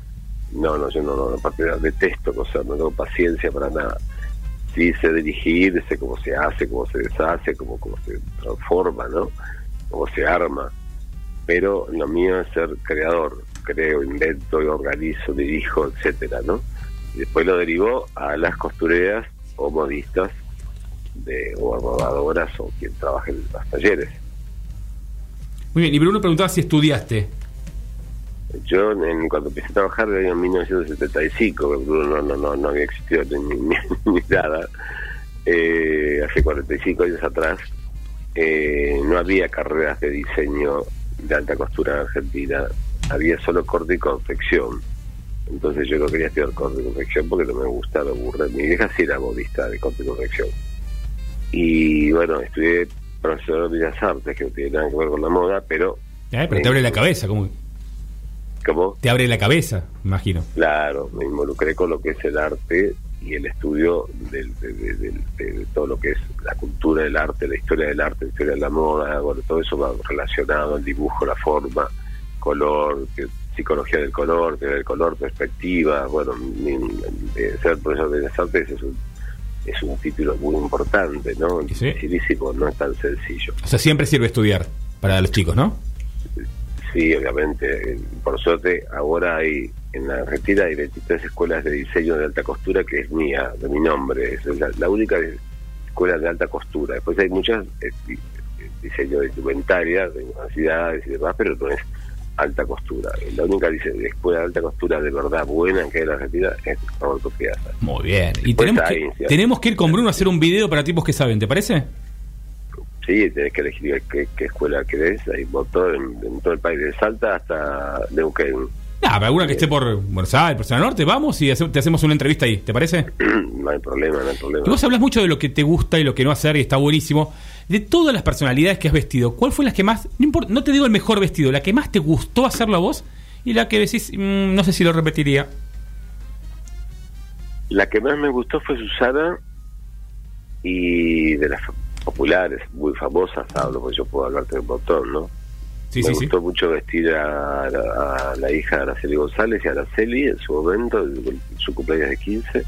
No, no, yo no, no, aparte detesto coser, no tengo paciencia para nada. Sí sé dirigir, sé cómo se hace, cómo se deshace, cómo, cómo se transforma, ¿no? Cómo se arma. Pero lo mío es ser creador. Creo, invento, organizo, dirijo, etcétera, ¿no? Y después lo derivó a las costureras o modistas de, o rodadoras o quien trabaje en los talleres. Muy bien, y Bruno preguntaba si estudiaste. Yo en- cuando empecé a trabajar en 1975, que Bruno no, no, no, no había existido ni, ni- ni nada, eh, hace 45 años atrás, eh, no había carreras de diseño de alta costura en Argentina, había solo corte y confección. Entonces yo no quería estudiar corte y confección porque no me gustaba, me aburre. Mi vieja sí era modista de corte y confección. Y bueno, estudié profesor de Bellas Artes, que no tiene nada que ver con la moda, pero... Eh, pero te abre la cabeza, como ¿Cómo? te abre la cabeza, imagino. Claro, me involucré con lo que es el arte y el estudio del- de, de- de- de- de todo lo que es la cultura del arte, la historia del arte, la historia de la moda, bueno, todo eso va relacionado, el dibujo, la forma, color, que- psicología del color, teoría del color, perspectiva, bueno, ser profesor de Bellas Artes es un, es un título muy importante, ¿no? Dificilísimo, no es tan sencillo. O sea, siempre sirve estudiar para los chicos, ¿no? Sí, obviamente. Por suerte, ahora hay en la Argentina hay 23 escuelas de diseño de alta costura que es mía, de mi nombre. Es la, la única escuela de alta costura. Después hay muchas eh, eh, diseño de indumentaria, de universidades y demás, pero no es alta costura. La única dice- escuela de alta costura de verdad buena que hay en la Argentina es Roberto Piazza. Muy bien. Y tenemos que, sí. tenemos que ir con Bruno a hacer un video para tipos que saben, ¿te parece? Sí, tenés que elegir qué, qué escuela querés. Hay un montón en, en todo el país, de Salta hasta Neuquén. Ah, pero alguna que esté por Buenos Aires, por Zona Norte, vamos y hace- te hacemos una entrevista ahí, ¿te parece? no hay problema, no hay problema. Y vos hablas mucho de lo que te gusta y lo que no hacer y está buenísimo. De todas las personalidades que has vestido, ¿cuál fue la que más, no, importa, no te digo el mejor vestido, la que más te gustó hacerlo a vos y la que decís, mm, no sé si lo repetiría? La que más me gustó fue Susana y de las populares, muy famosas, hablo, porque yo puedo hablarte de un montón, ¿no? Sí, me sí, sí. gustó mucho vestir a, la- a la hija de Araceli González y a Araceli en su momento, en su cumpleaños de 15.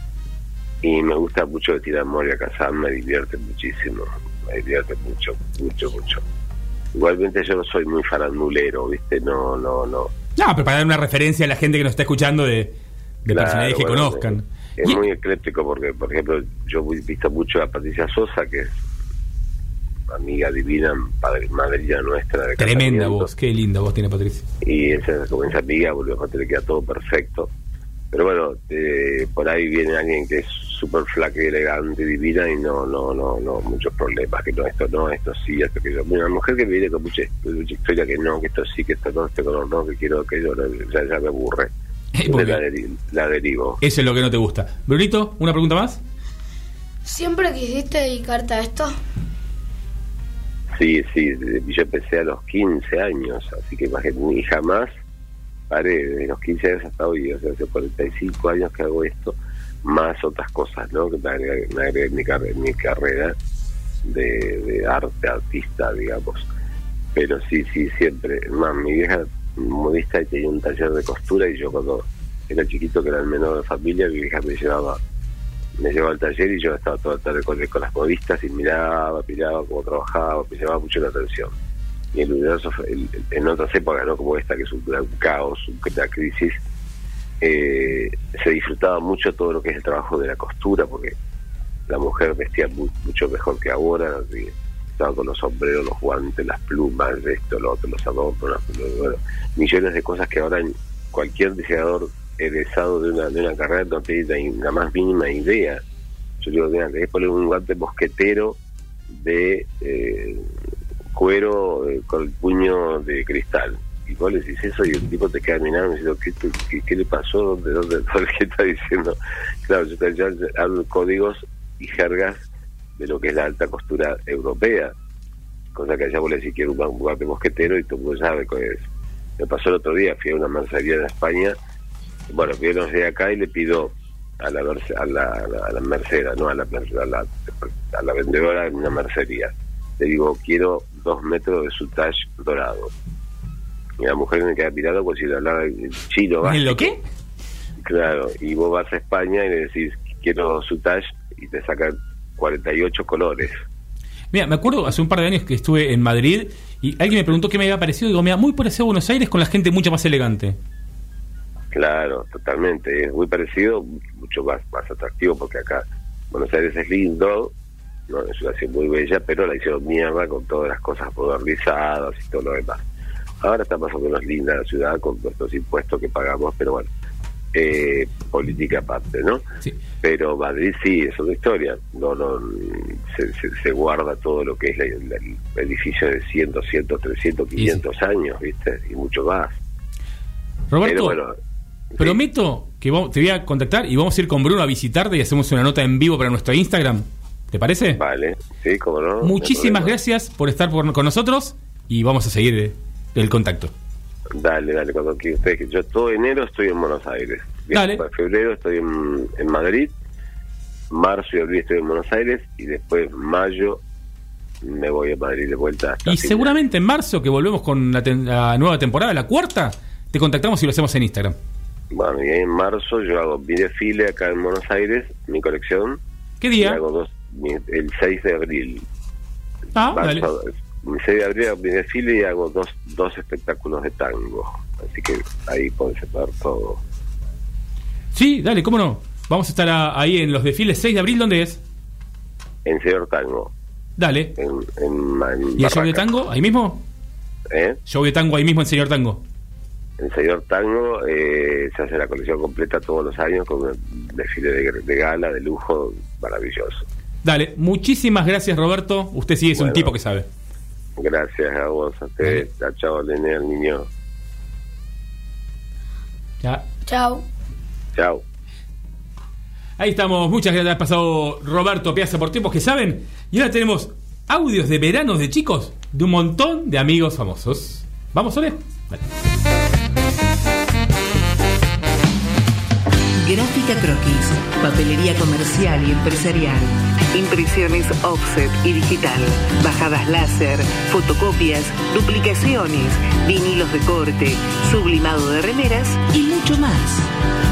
Y me gusta mucho vestir a Moria Kazan, me divierte muchísimo, me divierte mucho, mucho, mucho. Igualmente yo no soy muy farandulero, ¿viste? No, no, no. No, pero para dar una referencia a la gente que nos está escuchando de, de Claro, personalidades que bueno, conozcan. Es muy ecléctico porque, por ejemplo, yo he visto mucho a Patricia Sosa, que es amiga divina, padre, madrina nuestra de Tremenda voz, qué linda voz tiene Patricia. Y esa, como esa amiga, porque aparte le queda todo perfecto. Pero bueno, eh, por ahí viene alguien que es súper flaca y elegante divina y no, no, no, no, muchos problemas, que no, esto no, esto sí, esto que yo. Una mujer que viene con mucha, mucha historia que no, que esto sí, que esto no, este color no, que quiero aquello, no, ya, ya me aburre. la, deri- la derivo. Eso es lo que no te gusta. Brunito, ¿una pregunta más? ¿Siempre quisiste dedicarte a esto? Sí, sí, de- yo empecé a los 15 años, así que imagínate, y jamás paré, desde los 15 años hasta hoy, o sea, hace 45 años que hago esto, más otras cosas, ¿no? Que me agregué, mi en mi carrera de, arte, artista, digamos. Pero sí, sí, siempre. Más, mi vieja modista tenía un taller de costura y yo cuando era chiquito, que era el menor de familia, mi vieja me llevaba me llevaba al taller y yo estaba toda la tarde con, las modistas y miraba, miraba cómo trabajaba, me llamaba mucho la atención. Y el universo, el- en otras épocas, ¿no? como esta, que es un, gran caos, una crisis, eh, se disfrutaba mucho todo lo que es el trabajo de la costura, porque la mujer vestía mu- mucho mejor que ahora, estaba con los sombreros, los guantes, las plumas, esto, lo otro, los adornos, bueno, millones de cosas que ahora cualquier diseñador egresado de una, de una carrera no tiene la más mínima idea. Yo digo, mira, que poner un guante mosquetero de eh, cuero eh, con el puño de cristal. Y vos le decís eso y el tipo te queda mirando diciendo, ¿qué, qué, qué le pasó? ¿Dónde, dónde, ¿Qué está diciendo? Claro, yo, te- yo hablo códigos y jergas de lo que es la alta costura europea. Cosa que allá vos le decís quiero un un guante mosquetero y todo el mundo sabe cuál es. Me pasó el otro día, fui a una mercería en España bueno, yo de acá y le pido a la, a la, a la, mercera, no a la, a la, vendedora en una mercería. Le digo, quiero dos metros de sutage dorado. Y la mujer me queda mirando como si le hablara en chino. ¿En lo qué? Claro, y vos vas a España y le decís, quiero sutage y te sacan 48 colores. Mira, me acuerdo hace un par de años que estuve en Madrid y alguien me preguntó qué me había parecido. Digo, mira, muy parecido a Buenos Aires con la gente mucho más elegante. Claro, totalmente. Es muy parecido, mucho más, más atractivo, porque acá Buenos Aires es lindo, no es una ciudad muy bella, pero la hicieron mierda con todas las cosas modernizadas y todo lo demás. Ahora está más o menos linda la ciudad con nuestros impuestos que pagamos, pero bueno, eh, política aparte, ¿no? Pero Madrid sí, es otra historia. No, no, se, se- se guarda todo lo que es la- la- el edificio de 100, 200, 300, 500 años, ¿viste? Y mucho más. Roberto, Pero bueno, prometo que vamos- te voy a contactar y vamos a ir con Bruno a visitarte y hacemos una nota en vivo para nuestro Instagram. ¿Te parece? vale, sí, cómo no. Muchísimas gracias por estar por- con nosotros y vamos a seguir eh, el contacto. Dale, dale, cuando quieras. ustedes. Yo todo enero estoy en Buenos Aires. Dale. Para febrero estoy en, en Madrid. Marzo y abril estoy en Buenos Aires. Y después mayo me voy a Madrid de vuelta hasta Y seguramente en marzo, que volvemos con la, ten- la nueva temporada, la cuarta, te contactamos y lo hacemos en Instagram. Bueno, y en marzo yo hago mi desfile acá en Buenos Aires, mi colección. ¿Qué día? Y hago dos, mi- el 6 de abril. Ah, Marzo, dale. Mi 6 de abril hago mi desfile y hago dos, dos espectáculos de tango. Así que ahí podés ver todo. Sí, dale, ¿cómo no? Vamos a estar a- ahí en los desfiles 6 de abril, ¿dónde es? En Señor Tango. Dale. En, en, en ¿Y el show de tango ahí mismo? ¿Eh? Show de tango ahí mismo en Señor Tango. En Señor Tango eh, se hace la colección completa todos los años con un desfile de, de gala, de lujo, maravilloso. Dale, muchísimas gracias Roberto. Usted sí es un tipo que sabe. Gracias a vos, a ustedes. Chao, chao, Lené, al niño. Chao. Chao. Ahí estamos, muchas gracias. Ha pasado Roberto Piazza por tiempos que saben. Y ahora tenemos audios de veranos de chicos de un montón de amigos famosos. ¿Vamos? Dale. Gráfica Croquis, papelería comercial y empresarial, impresiones offset y digital, bajadas láser, fotocopias, duplicaciones, vinilos de corte, sublimado de remeras y mucho más.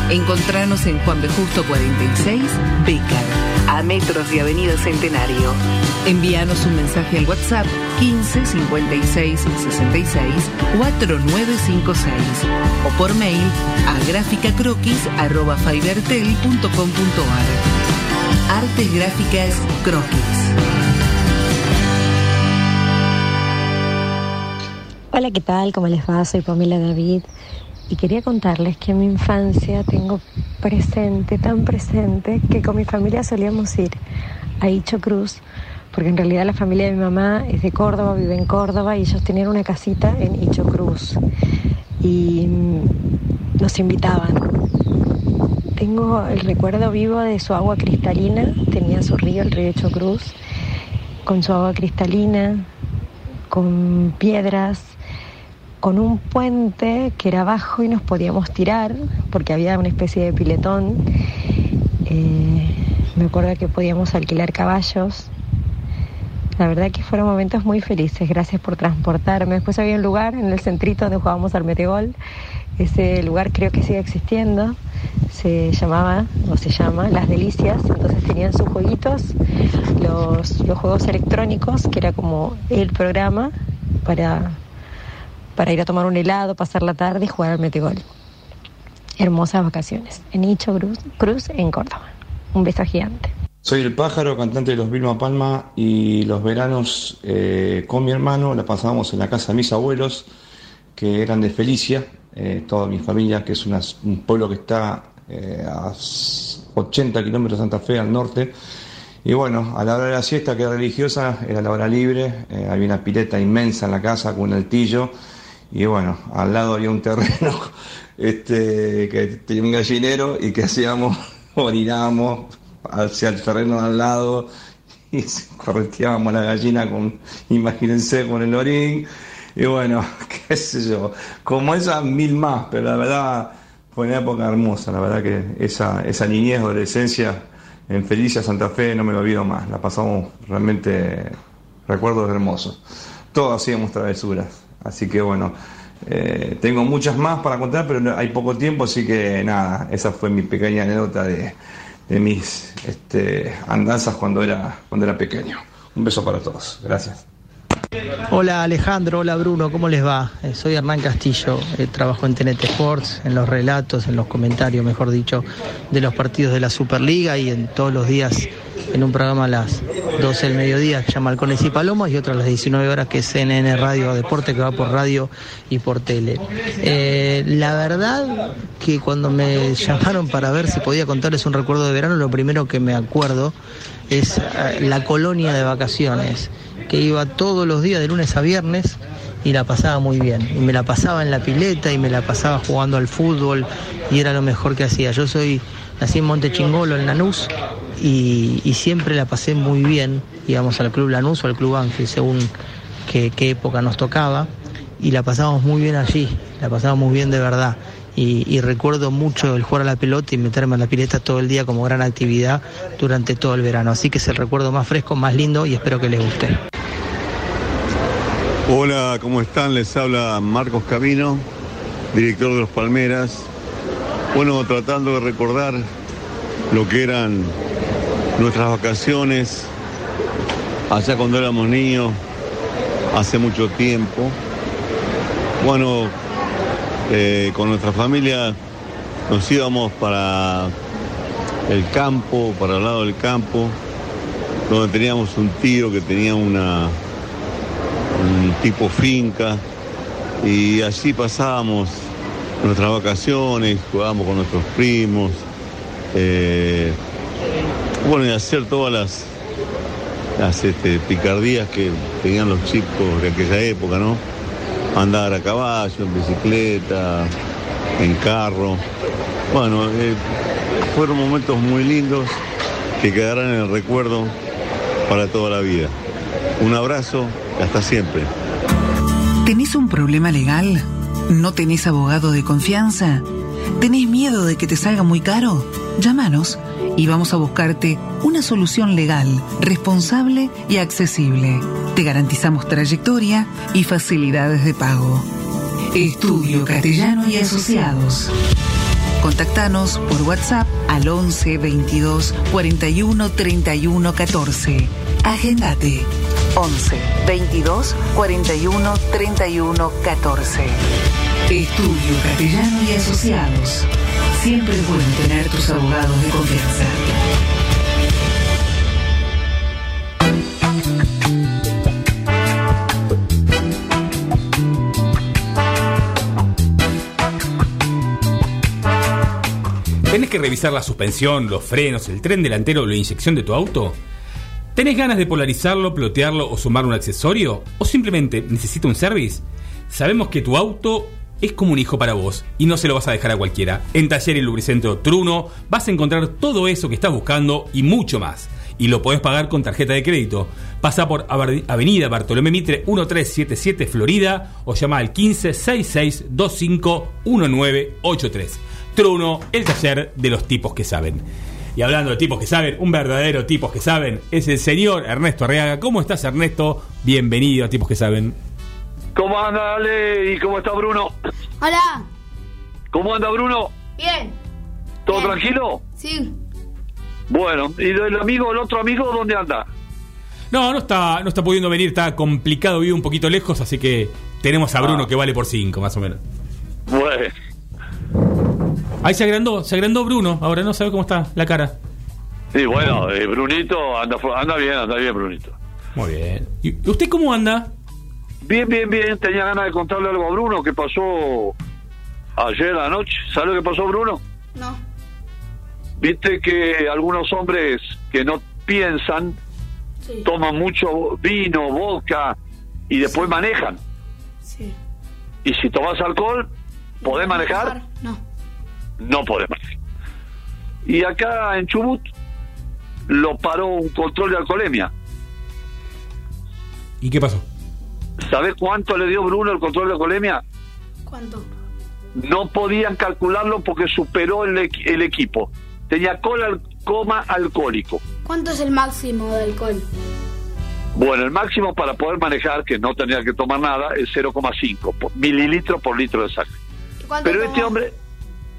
Encontranos en Juan B. Justo 46, Becar, a metros de Avenida Centenario. Envíanos un mensaje al WhatsApp 15 56 66 4956 o por mail a graficacroquis.fibertel.com.ar Artes Gráficas Croquis. Hola, ¿qué tal? ¿Cómo les va? Soy Pamela David y quería contarles que en mi infancia tengo presente, tan presente, que con mi familia solíamos ir a Hicho Cruz, porque en realidad la familia de mi mamá es de Córdoba, vive en Córdoba y ellos tenían una casita en Hicho Cruz y mm, nos invitaban. Tengo el recuerdo vivo de su agua cristalina, tenía su río, el río Hicho Cruz, con su agua cristalina, con piedras, con un puente que era bajo y nos podíamos tirar porque había una especie de piletón. Eh, me acuerdo que podíamos alquilar caballos. La verdad que fueron momentos muy felices. Gracias por transportarme. Después había un lugar en el centrito donde jugábamos al metegol. Ese lugar creo que sigue existiendo. Se llamaba, o se llama, Las Delicias. Entonces tenían sus jueguitos, los, los juegos electrónicos, que era como el programa para para ir a tomar un helado, pasar la tarde y jugar al metegol. Hermosas vacaciones en Hicho Cruz, en Córdoba. Un beso gigante. Soy el pájaro, cantante de los Vilma Palma y los veranos eh, con mi hermano la pasábamos en la casa de mis abuelos que eran de Felicia, eh, toda mi familia, que es un pueblo que está eh, a 80 kilómetros de Santa Fe al norte. Y bueno, a la hora de la siesta, que era religiosa, era la hora libre, había una pileta inmensa en la casa con un altillo y bueno, al lado había un terreno este, que tenía un gallinero y que hacíamos, orinábamos hacia el terreno de al lado y correteábamos la gallina con, imagínense, con el orín. Y bueno, qué sé yo, como esas mil más, pero la verdad fue una época hermosa, la verdad que esa, esa niñez, adolescencia en Felicia, Santa Fe, no me lo olvido más, la pasamos realmente, recuerdos hermosos. Todos hacíamos travesuras, así que bueno, eh, tengo muchas más para contar, pero hay poco tiempo, así que nada, esa fue mi pequeña anécdota de, de mis este, andanzas cuando era, cuando era pequeño. Un beso para todos, gracias. Hola Alejandro, hola Bruno, ¿cómo les va? Eh, soy Hernán Castillo, eh, trabajo en TNT Sports, en los relatos, en los comentarios, mejor dicho, de los partidos de la Superliga y en todos los días en un programa a las 12 del mediodía que se llama Halcones y Palomos y otro a las 19 horas que es CNN Radio Deporte que va por radio y por tele. Eh, la verdad que cuando me llamaron para ver si podía contarles un recuerdo de verano, lo primero que me acuerdo es eh, la colonia de vacaciones, que iba todos los días de lunes a viernes y la pasaba muy bien. Y me la pasaba en la pileta y me la pasaba jugando al fútbol y era lo mejor que hacía. Yo soy, nací en Monte Chingolo, en Lanús, y, siempre la pasé muy bien. Íbamos al Club Lanús o al Club Ángel, según qué, época nos tocaba, y la pasábamos muy bien allí, la pasábamos muy bien de verdad. Y, y recuerdo mucho el jugar a la pelota y meterme en la pileta todo el día como gran actividad durante todo el verano. Así que es el recuerdo más fresco, más lindo y espero que les guste. Hola, ¿cómo están? Les habla Marcos Camino, director de los Palmeras. Bueno, tratando de recordar lo que eran nuestras vacaciones allá cuando éramos niños, hace mucho tiempo. Bueno, eh, con nuestra familia nos íbamos para el campo, para el lado del campo, donde teníamos un tío que tenía una, un tipo finca y allí pasábamos nuestras vacaciones, jugábamos con nuestros primos, eh, bueno, y hacer todas las, las este, picardías que tenían los chicos de aquella época, ¿no? Andar a caballo, en bicicleta, en carro. Bueno, eh, fueron momentos muy lindos que quedarán en el recuerdo para toda la vida. Un abrazo hasta siempre. ¿Tenés un problema legal? ¿No tenés abogado de confianza? ¿Tenés miedo de que te salga muy caro? Llámanos y vamos a buscarte una solución legal, responsable y accesible. Te garantizamos trayectoria y facilidades de pago. Estudio Castellano y Asociados. Contactanos por WhatsApp al 11 22 41 31 14. Agendate 11 22 41 31 14. Estudio Castellano y Asociados. Siempre es bueno tener tus abogados de confianza. ¿Tenés que revisar la suspensión, los frenos, el tren delantero o la inyección de tu auto? ¿Tenés ganas de polarizarlo, plotearlo o sumar un accesorio? ¿O simplemente necesita un service? Sabemos que tu auto es como un hijo para vos y no se lo vas a dejar a cualquiera. En Taller y Lubricentro Truno vas a encontrar todo eso que estás buscando y mucho más. Y lo podés pagar con tarjeta de crédito. Pasa por Avenida Bartolomé Mitre 1377 Florida o llama al 1566251983. Truno, el taller de los tipos que saben. Y hablando de tipos que saben, un verdadero tipos que saben es el señor Ernesto Arriaga. ¿Cómo estás, Ernesto? Bienvenido a Tipos que saben. ¿Cómo anda Ale y cómo está Bruno? Hola. ¿Cómo anda Bruno? Bien. ¿Todo tranquilo? Sí. Bueno, ¿y del amigo, el otro amigo, dónde anda? No, no está, no está pudiendo venir, está complicado, vive un poquito lejos, así que tenemos a Bruno que vale por 5, más o menos. Bueno, Ahí se agrandó, se agrandó Bruno, ahora no sabe cómo está la cara. sí, bueno, eh, Brunito anda, anda bien, anda bien Brunito. Muy bien. ¿Y usted cómo anda? Bien, bien, bien, tenía ganas de contarle algo a Bruno que pasó ayer anoche. ¿Sabe lo que pasó Bruno? No. Viste que algunos hombres que no piensan toman mucho vino, vodka y después manejan. Sí. Y si tomas alcohol, ¿podés manejar? No. No podemos. Y acá en Chubut lo paró un control de alcoholemia. ¿Y qué pasó? ¿Sabés cuánto le dio Bruno el control de alcoholemia? ¿Cuánto? No podían calcularlo porque superó el, el equipo. Tenía cola, coma alcohólico. ¿Cuánto es el máximo de alcohol? Bueno, el máximo para poder manejar, que no tenía que tomar nada, es 0,5 por- mililitros por litro de sangre. cuánto Pero este hombre,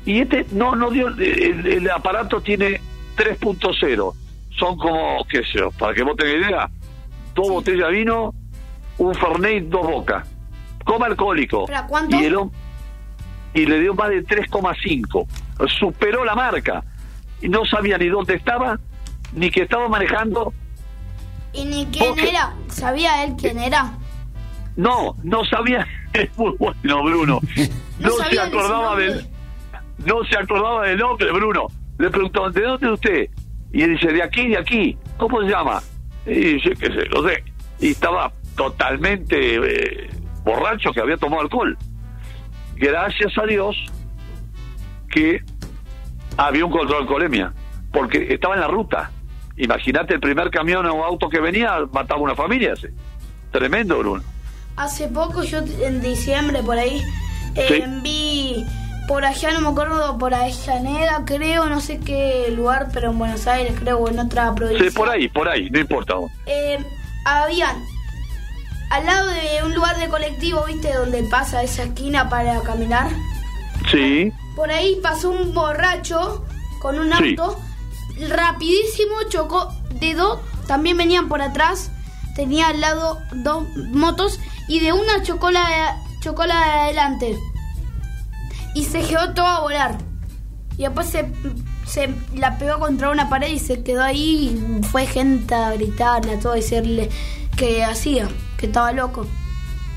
y este no, no dio, el, el aparato tiene 3.0. Son como, qué sé yo, para que vos tengas idea, dos botellas de vino, un Fernet, dos bocas. Coma alcohólico. Y, el y le dio más de 3,5. Superó la marca. Y no sabía ni dónde estaba, ni que estaba manejando. ¿Y ni quién era? ¿Sabía él quién era? No, no sabía. Es muy bueno, Bruno. No No, se acordaba del. No se acordaba del nombre, Bruno. Le preguntó, ¿de dónde es usted? Y él dice, de aquí, de aquí. ¿Cómo se llama? Y dice, qué sé, no sé. Y estaba totalmente eh, borracho que había tomado alcohol. Gracias a Dios que había un control de alcoholemia, porque estaba en la ruta. Imagínate el primer camión o auto que venía, mataba una familia. ese. Tremendo, Bruno. Hace poco, yo en diciembre por ahí, eh, Sí. vi por allá, no me acuerdo, por Avellaneda, creo, no sé qué lugar, pero en Buenos Aires, creo, o en otra provincia. Sí, por ahí, por ahí, no importa. Eh, habían al lado de un lugar de colectivo, ¿viste? Donde pasa esa esquina para caminar. Sí, Por ahí pasó un borracho con un Sí. auto, rapidísimo, chocó de dos, también venían por atrás, tenía al lado dos motos y de una chocó la, chocó la de adelante y se quedó todo a volar. Y después se, se la pegó contra una pared y se quedó ahí y fue gente a gritarle, a todo, a decirle que hacía, que estaba loco.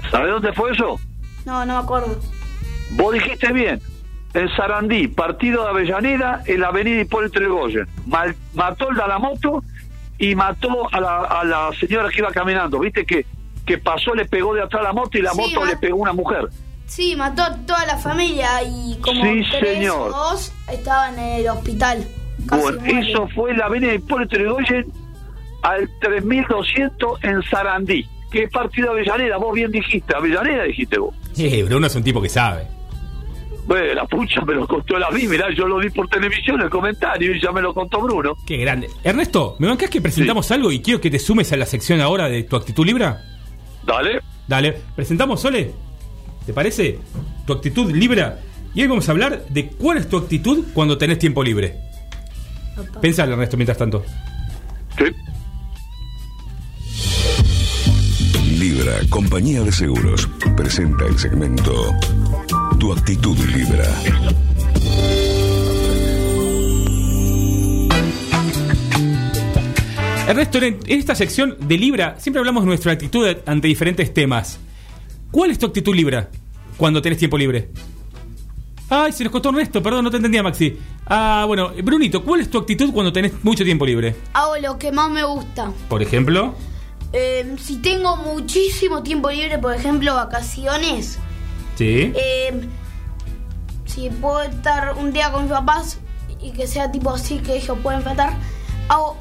¿sabes dónde fue eso? No, no me acuerdo. Vos dijiste bien. En Sarandí, partido de Avellaneda, en la avenida Hipólito Yrigoyen. Mató el de la moto y mató a la, a la señora que iba caminando. ¿Viste que, que pasó, le pegó de atrás la moto y la Sí, moto le pegó a una mujer? Sí, mató a toda la familia y como Sí, tres señor. o dos estaban en el hospital. Casi Bueno, eso fue la avenida Hipólito Yrigoyen al 3200 en Sarandí. ¿Qué partido Avellaneda? Vos bien dijiste, Avellaneda dijiste vos. Sí, Bruno es un tipo que sabe. Bueno, la pucha me lo contó la mí, mirá, yo lo vi por televisión el comentario y ya me lo contó Bruno. Qué grande. Ernesto, ¿me bancás que presentamos algo y quiero que te sumes a la sección ahora de tu actitud libra? Dale. Dale. ¿Presentamos, Sole? ¿Te parece? Tu actitud libra. Y hoy vamos a hablar de cuál es tu actitud cuando tenés tiempo libre. Pensalo, Ernesto, mientras tanto. Libra, compañía de seguros, presenta el segmento Tu actitud Libra. Ernesto, en en esta sección de Libra siempre hablamos de nuestra actitud ante diferentes temas. ¿Cuál es tu actitud Libra cuando tenés tiempo libre? Ay, se nos costó Ernesto, perdón, no te entendía, Maxi. Ah, bueno, Brunito, ¿cuál es tu actitud cuando tenés mucho tiempo libre? Hago lo que más me gusta. Por ejemplo, Eh, si tengo muchísimo tiempo libre, por ejemplo, vacaciones, sí. eh, si puedo estar un día con mis papás y que sea tipo así que ellos pueden faltar, hago,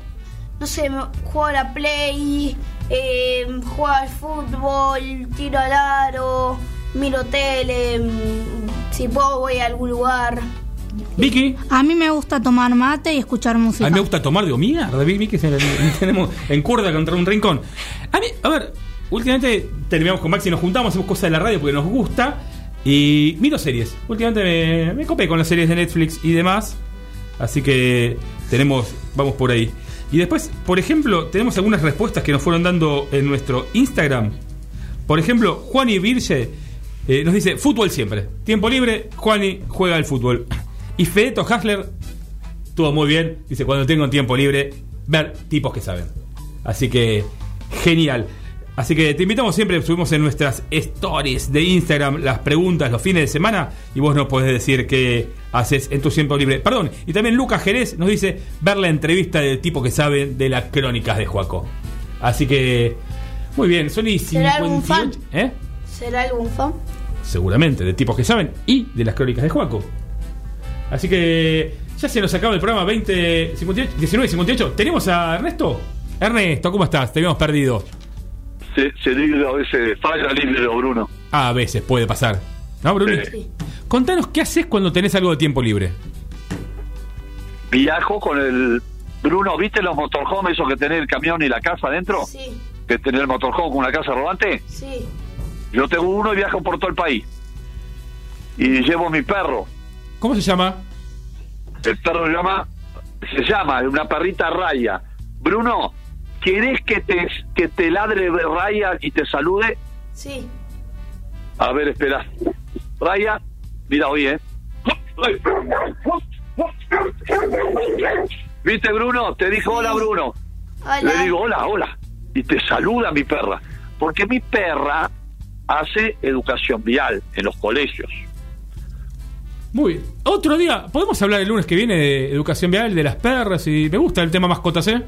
no sé, juego a la play, eh, juego al fútbol, tiro al aro, miro tele, mm, si puedo voy a algún lugar. Vicky. A mí me gusta tomar mate y escuchar A música. mí me gusta tomar, digo, mierda, Vicky, se- tenemos en cuerda contra un rincón. A mí, a ver, últimamente terminamos con Maxi, nos juntamos, hacemos cosas de la radio porque nos gusta. Y miro series. Últimamente me, me copé con las series de Netflix y demás. Así que tenemos, vamos por ahí. Y después, por ejemplo, tenemos algunas respuestas que nos fueron dando en nuestro Instagram. Por ejemplo, Juani Virge eh, nos dice, fútbol siempre. Tiempo libre, Juani juega al fútbol. Y Fedeto Hasler estuvo muy bien. Dice, cuando tengo tiempo libre, ver tipos que saben. Así que, genial. Así que te invitamos siempre, subimos en nuestras stories de Instagram las preguntas los fines de semana y vos nos podés decir qué haces en tu tiempo libre. Perdón, y también Lucas Jerez nos dice ver la entrevista del tipo que sabe de las crónicas de Juaco. Así que, muy bien, son y ¿Será algún 58. ¿Eh? ¿Será algún fan? Seguramente, de tipos que saben y de las crónicas de Juaco. Así que ya se nos acaba el programa 20, 58, 19, 58. ¿Tenemos a Ernesto? Ernesto, ¿cómo estás? Te habíamos perdido. Se, se libre a veces, falla libre Bruno. Ah, a veces puede pasar. ¿No, Bruni? Contanos qué haces cuando tenés algo de tiempo libre. Viajo con el Bruno, ¿viste los motorhomes esos que tenés el camión y la casa adentro? Sí, ¿Que tenés el motorhome con una casa rodante? sí. Yo tengo uno y viajo por todo el país. Y llevo mi perro. ¿Cómo se llama? El perro se llama, se llama, una perrita Raya. Bruno, ¿querés que te, que te ladre Raya y te salude? Sí. A ver, espera. Raya, mira, oye, ¿eh? ¿Viste, Bruno? Te dijo hola, Bruno. Hola. Le digo hola, hola. Y te saluda mi perra. Porque mi perra hace educación vial en los colegios. Muy bien. Otro día, ¿podemos hablar el lunes que viene de educación vial, de las perras? Y me gusta el tema mascotas, ¿eh?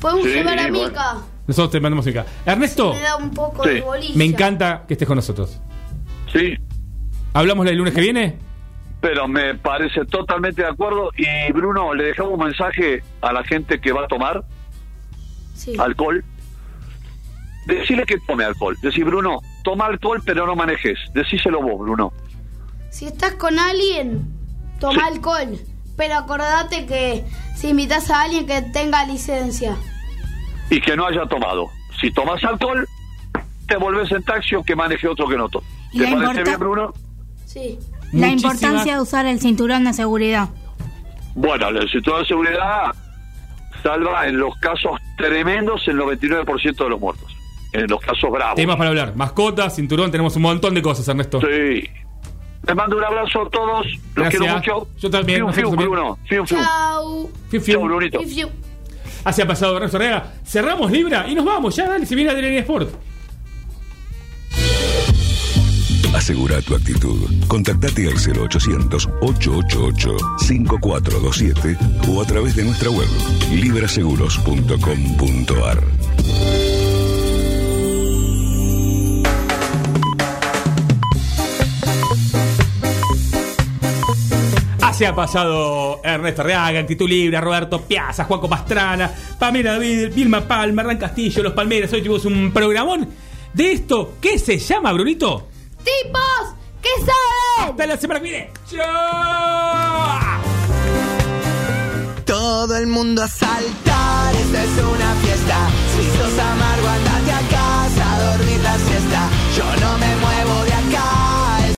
Podemos Sí, llevar a bueno. Mica. Nosotros te mandamos acá. Ernesto, Me da un poco de bolilla. me encanta que estés con nosotros. Sí. ¿Hablamos el lunes que viene? Pero me parece totalmente de acuerdo. Y Bruno, le dejamos un mensaje a la gente que va a tomar Sí. alcohol. Decirle que tome alcohol. Decir, Bruno, toma alcohol, pero no manejes. Decíselo vos, Bruno. Si estás con alguien, toma alcohol. Pero acordate que si invitas a alguien que tenga licencia. Y que no haya tomado. Si tomas alcohol, te volvés en taxi o que maneje otro que no tome. ¿Te la parece importa- bien, Bruno? Sí. La importancia de usar el cinturón de seguridad. Bueno, el cinturón de seguridad salva en los casos tremendos el 99% de los muertos. En los casos bravos. Temas para hablar. Mascotas, cinturón, tenemos un montón de cosas, Ernesto. Sí. Les mando un abrazo a todos. Los Gracias. quiero mucho. Yo también, Fiu, fiu, también. Bruno. Fiu, fiu. Chau. Fiu, fiu. Chau, Brunito. Fiu, fiu. Así ha pasado Ernesto Arreaga. Cerramos Libra y nos vamos. Ya, dale, se viene Adrenalina Sport. Asegura tu actitud. Contactate al 0800-888-5427 o a través de nuestra web libraseguros.com.ar. Se ha pasado Ernesto Reaga, Actitud Libre, Roberto Piazza, Juanco Pastrana, Pamela David, Vilma Palma, Hernán Castillo, Los Palmeras. Hoy tuvimos un programón de esto. ¿Qué se llama, Brunito? ¡Tipos! ¿Qué saben? Hasta la semana que viene. ¡Chao! Todo el mundo a saltar, esta es una fiesta. Si sos amargo, andate a casa a la siesta. Yo no me muero.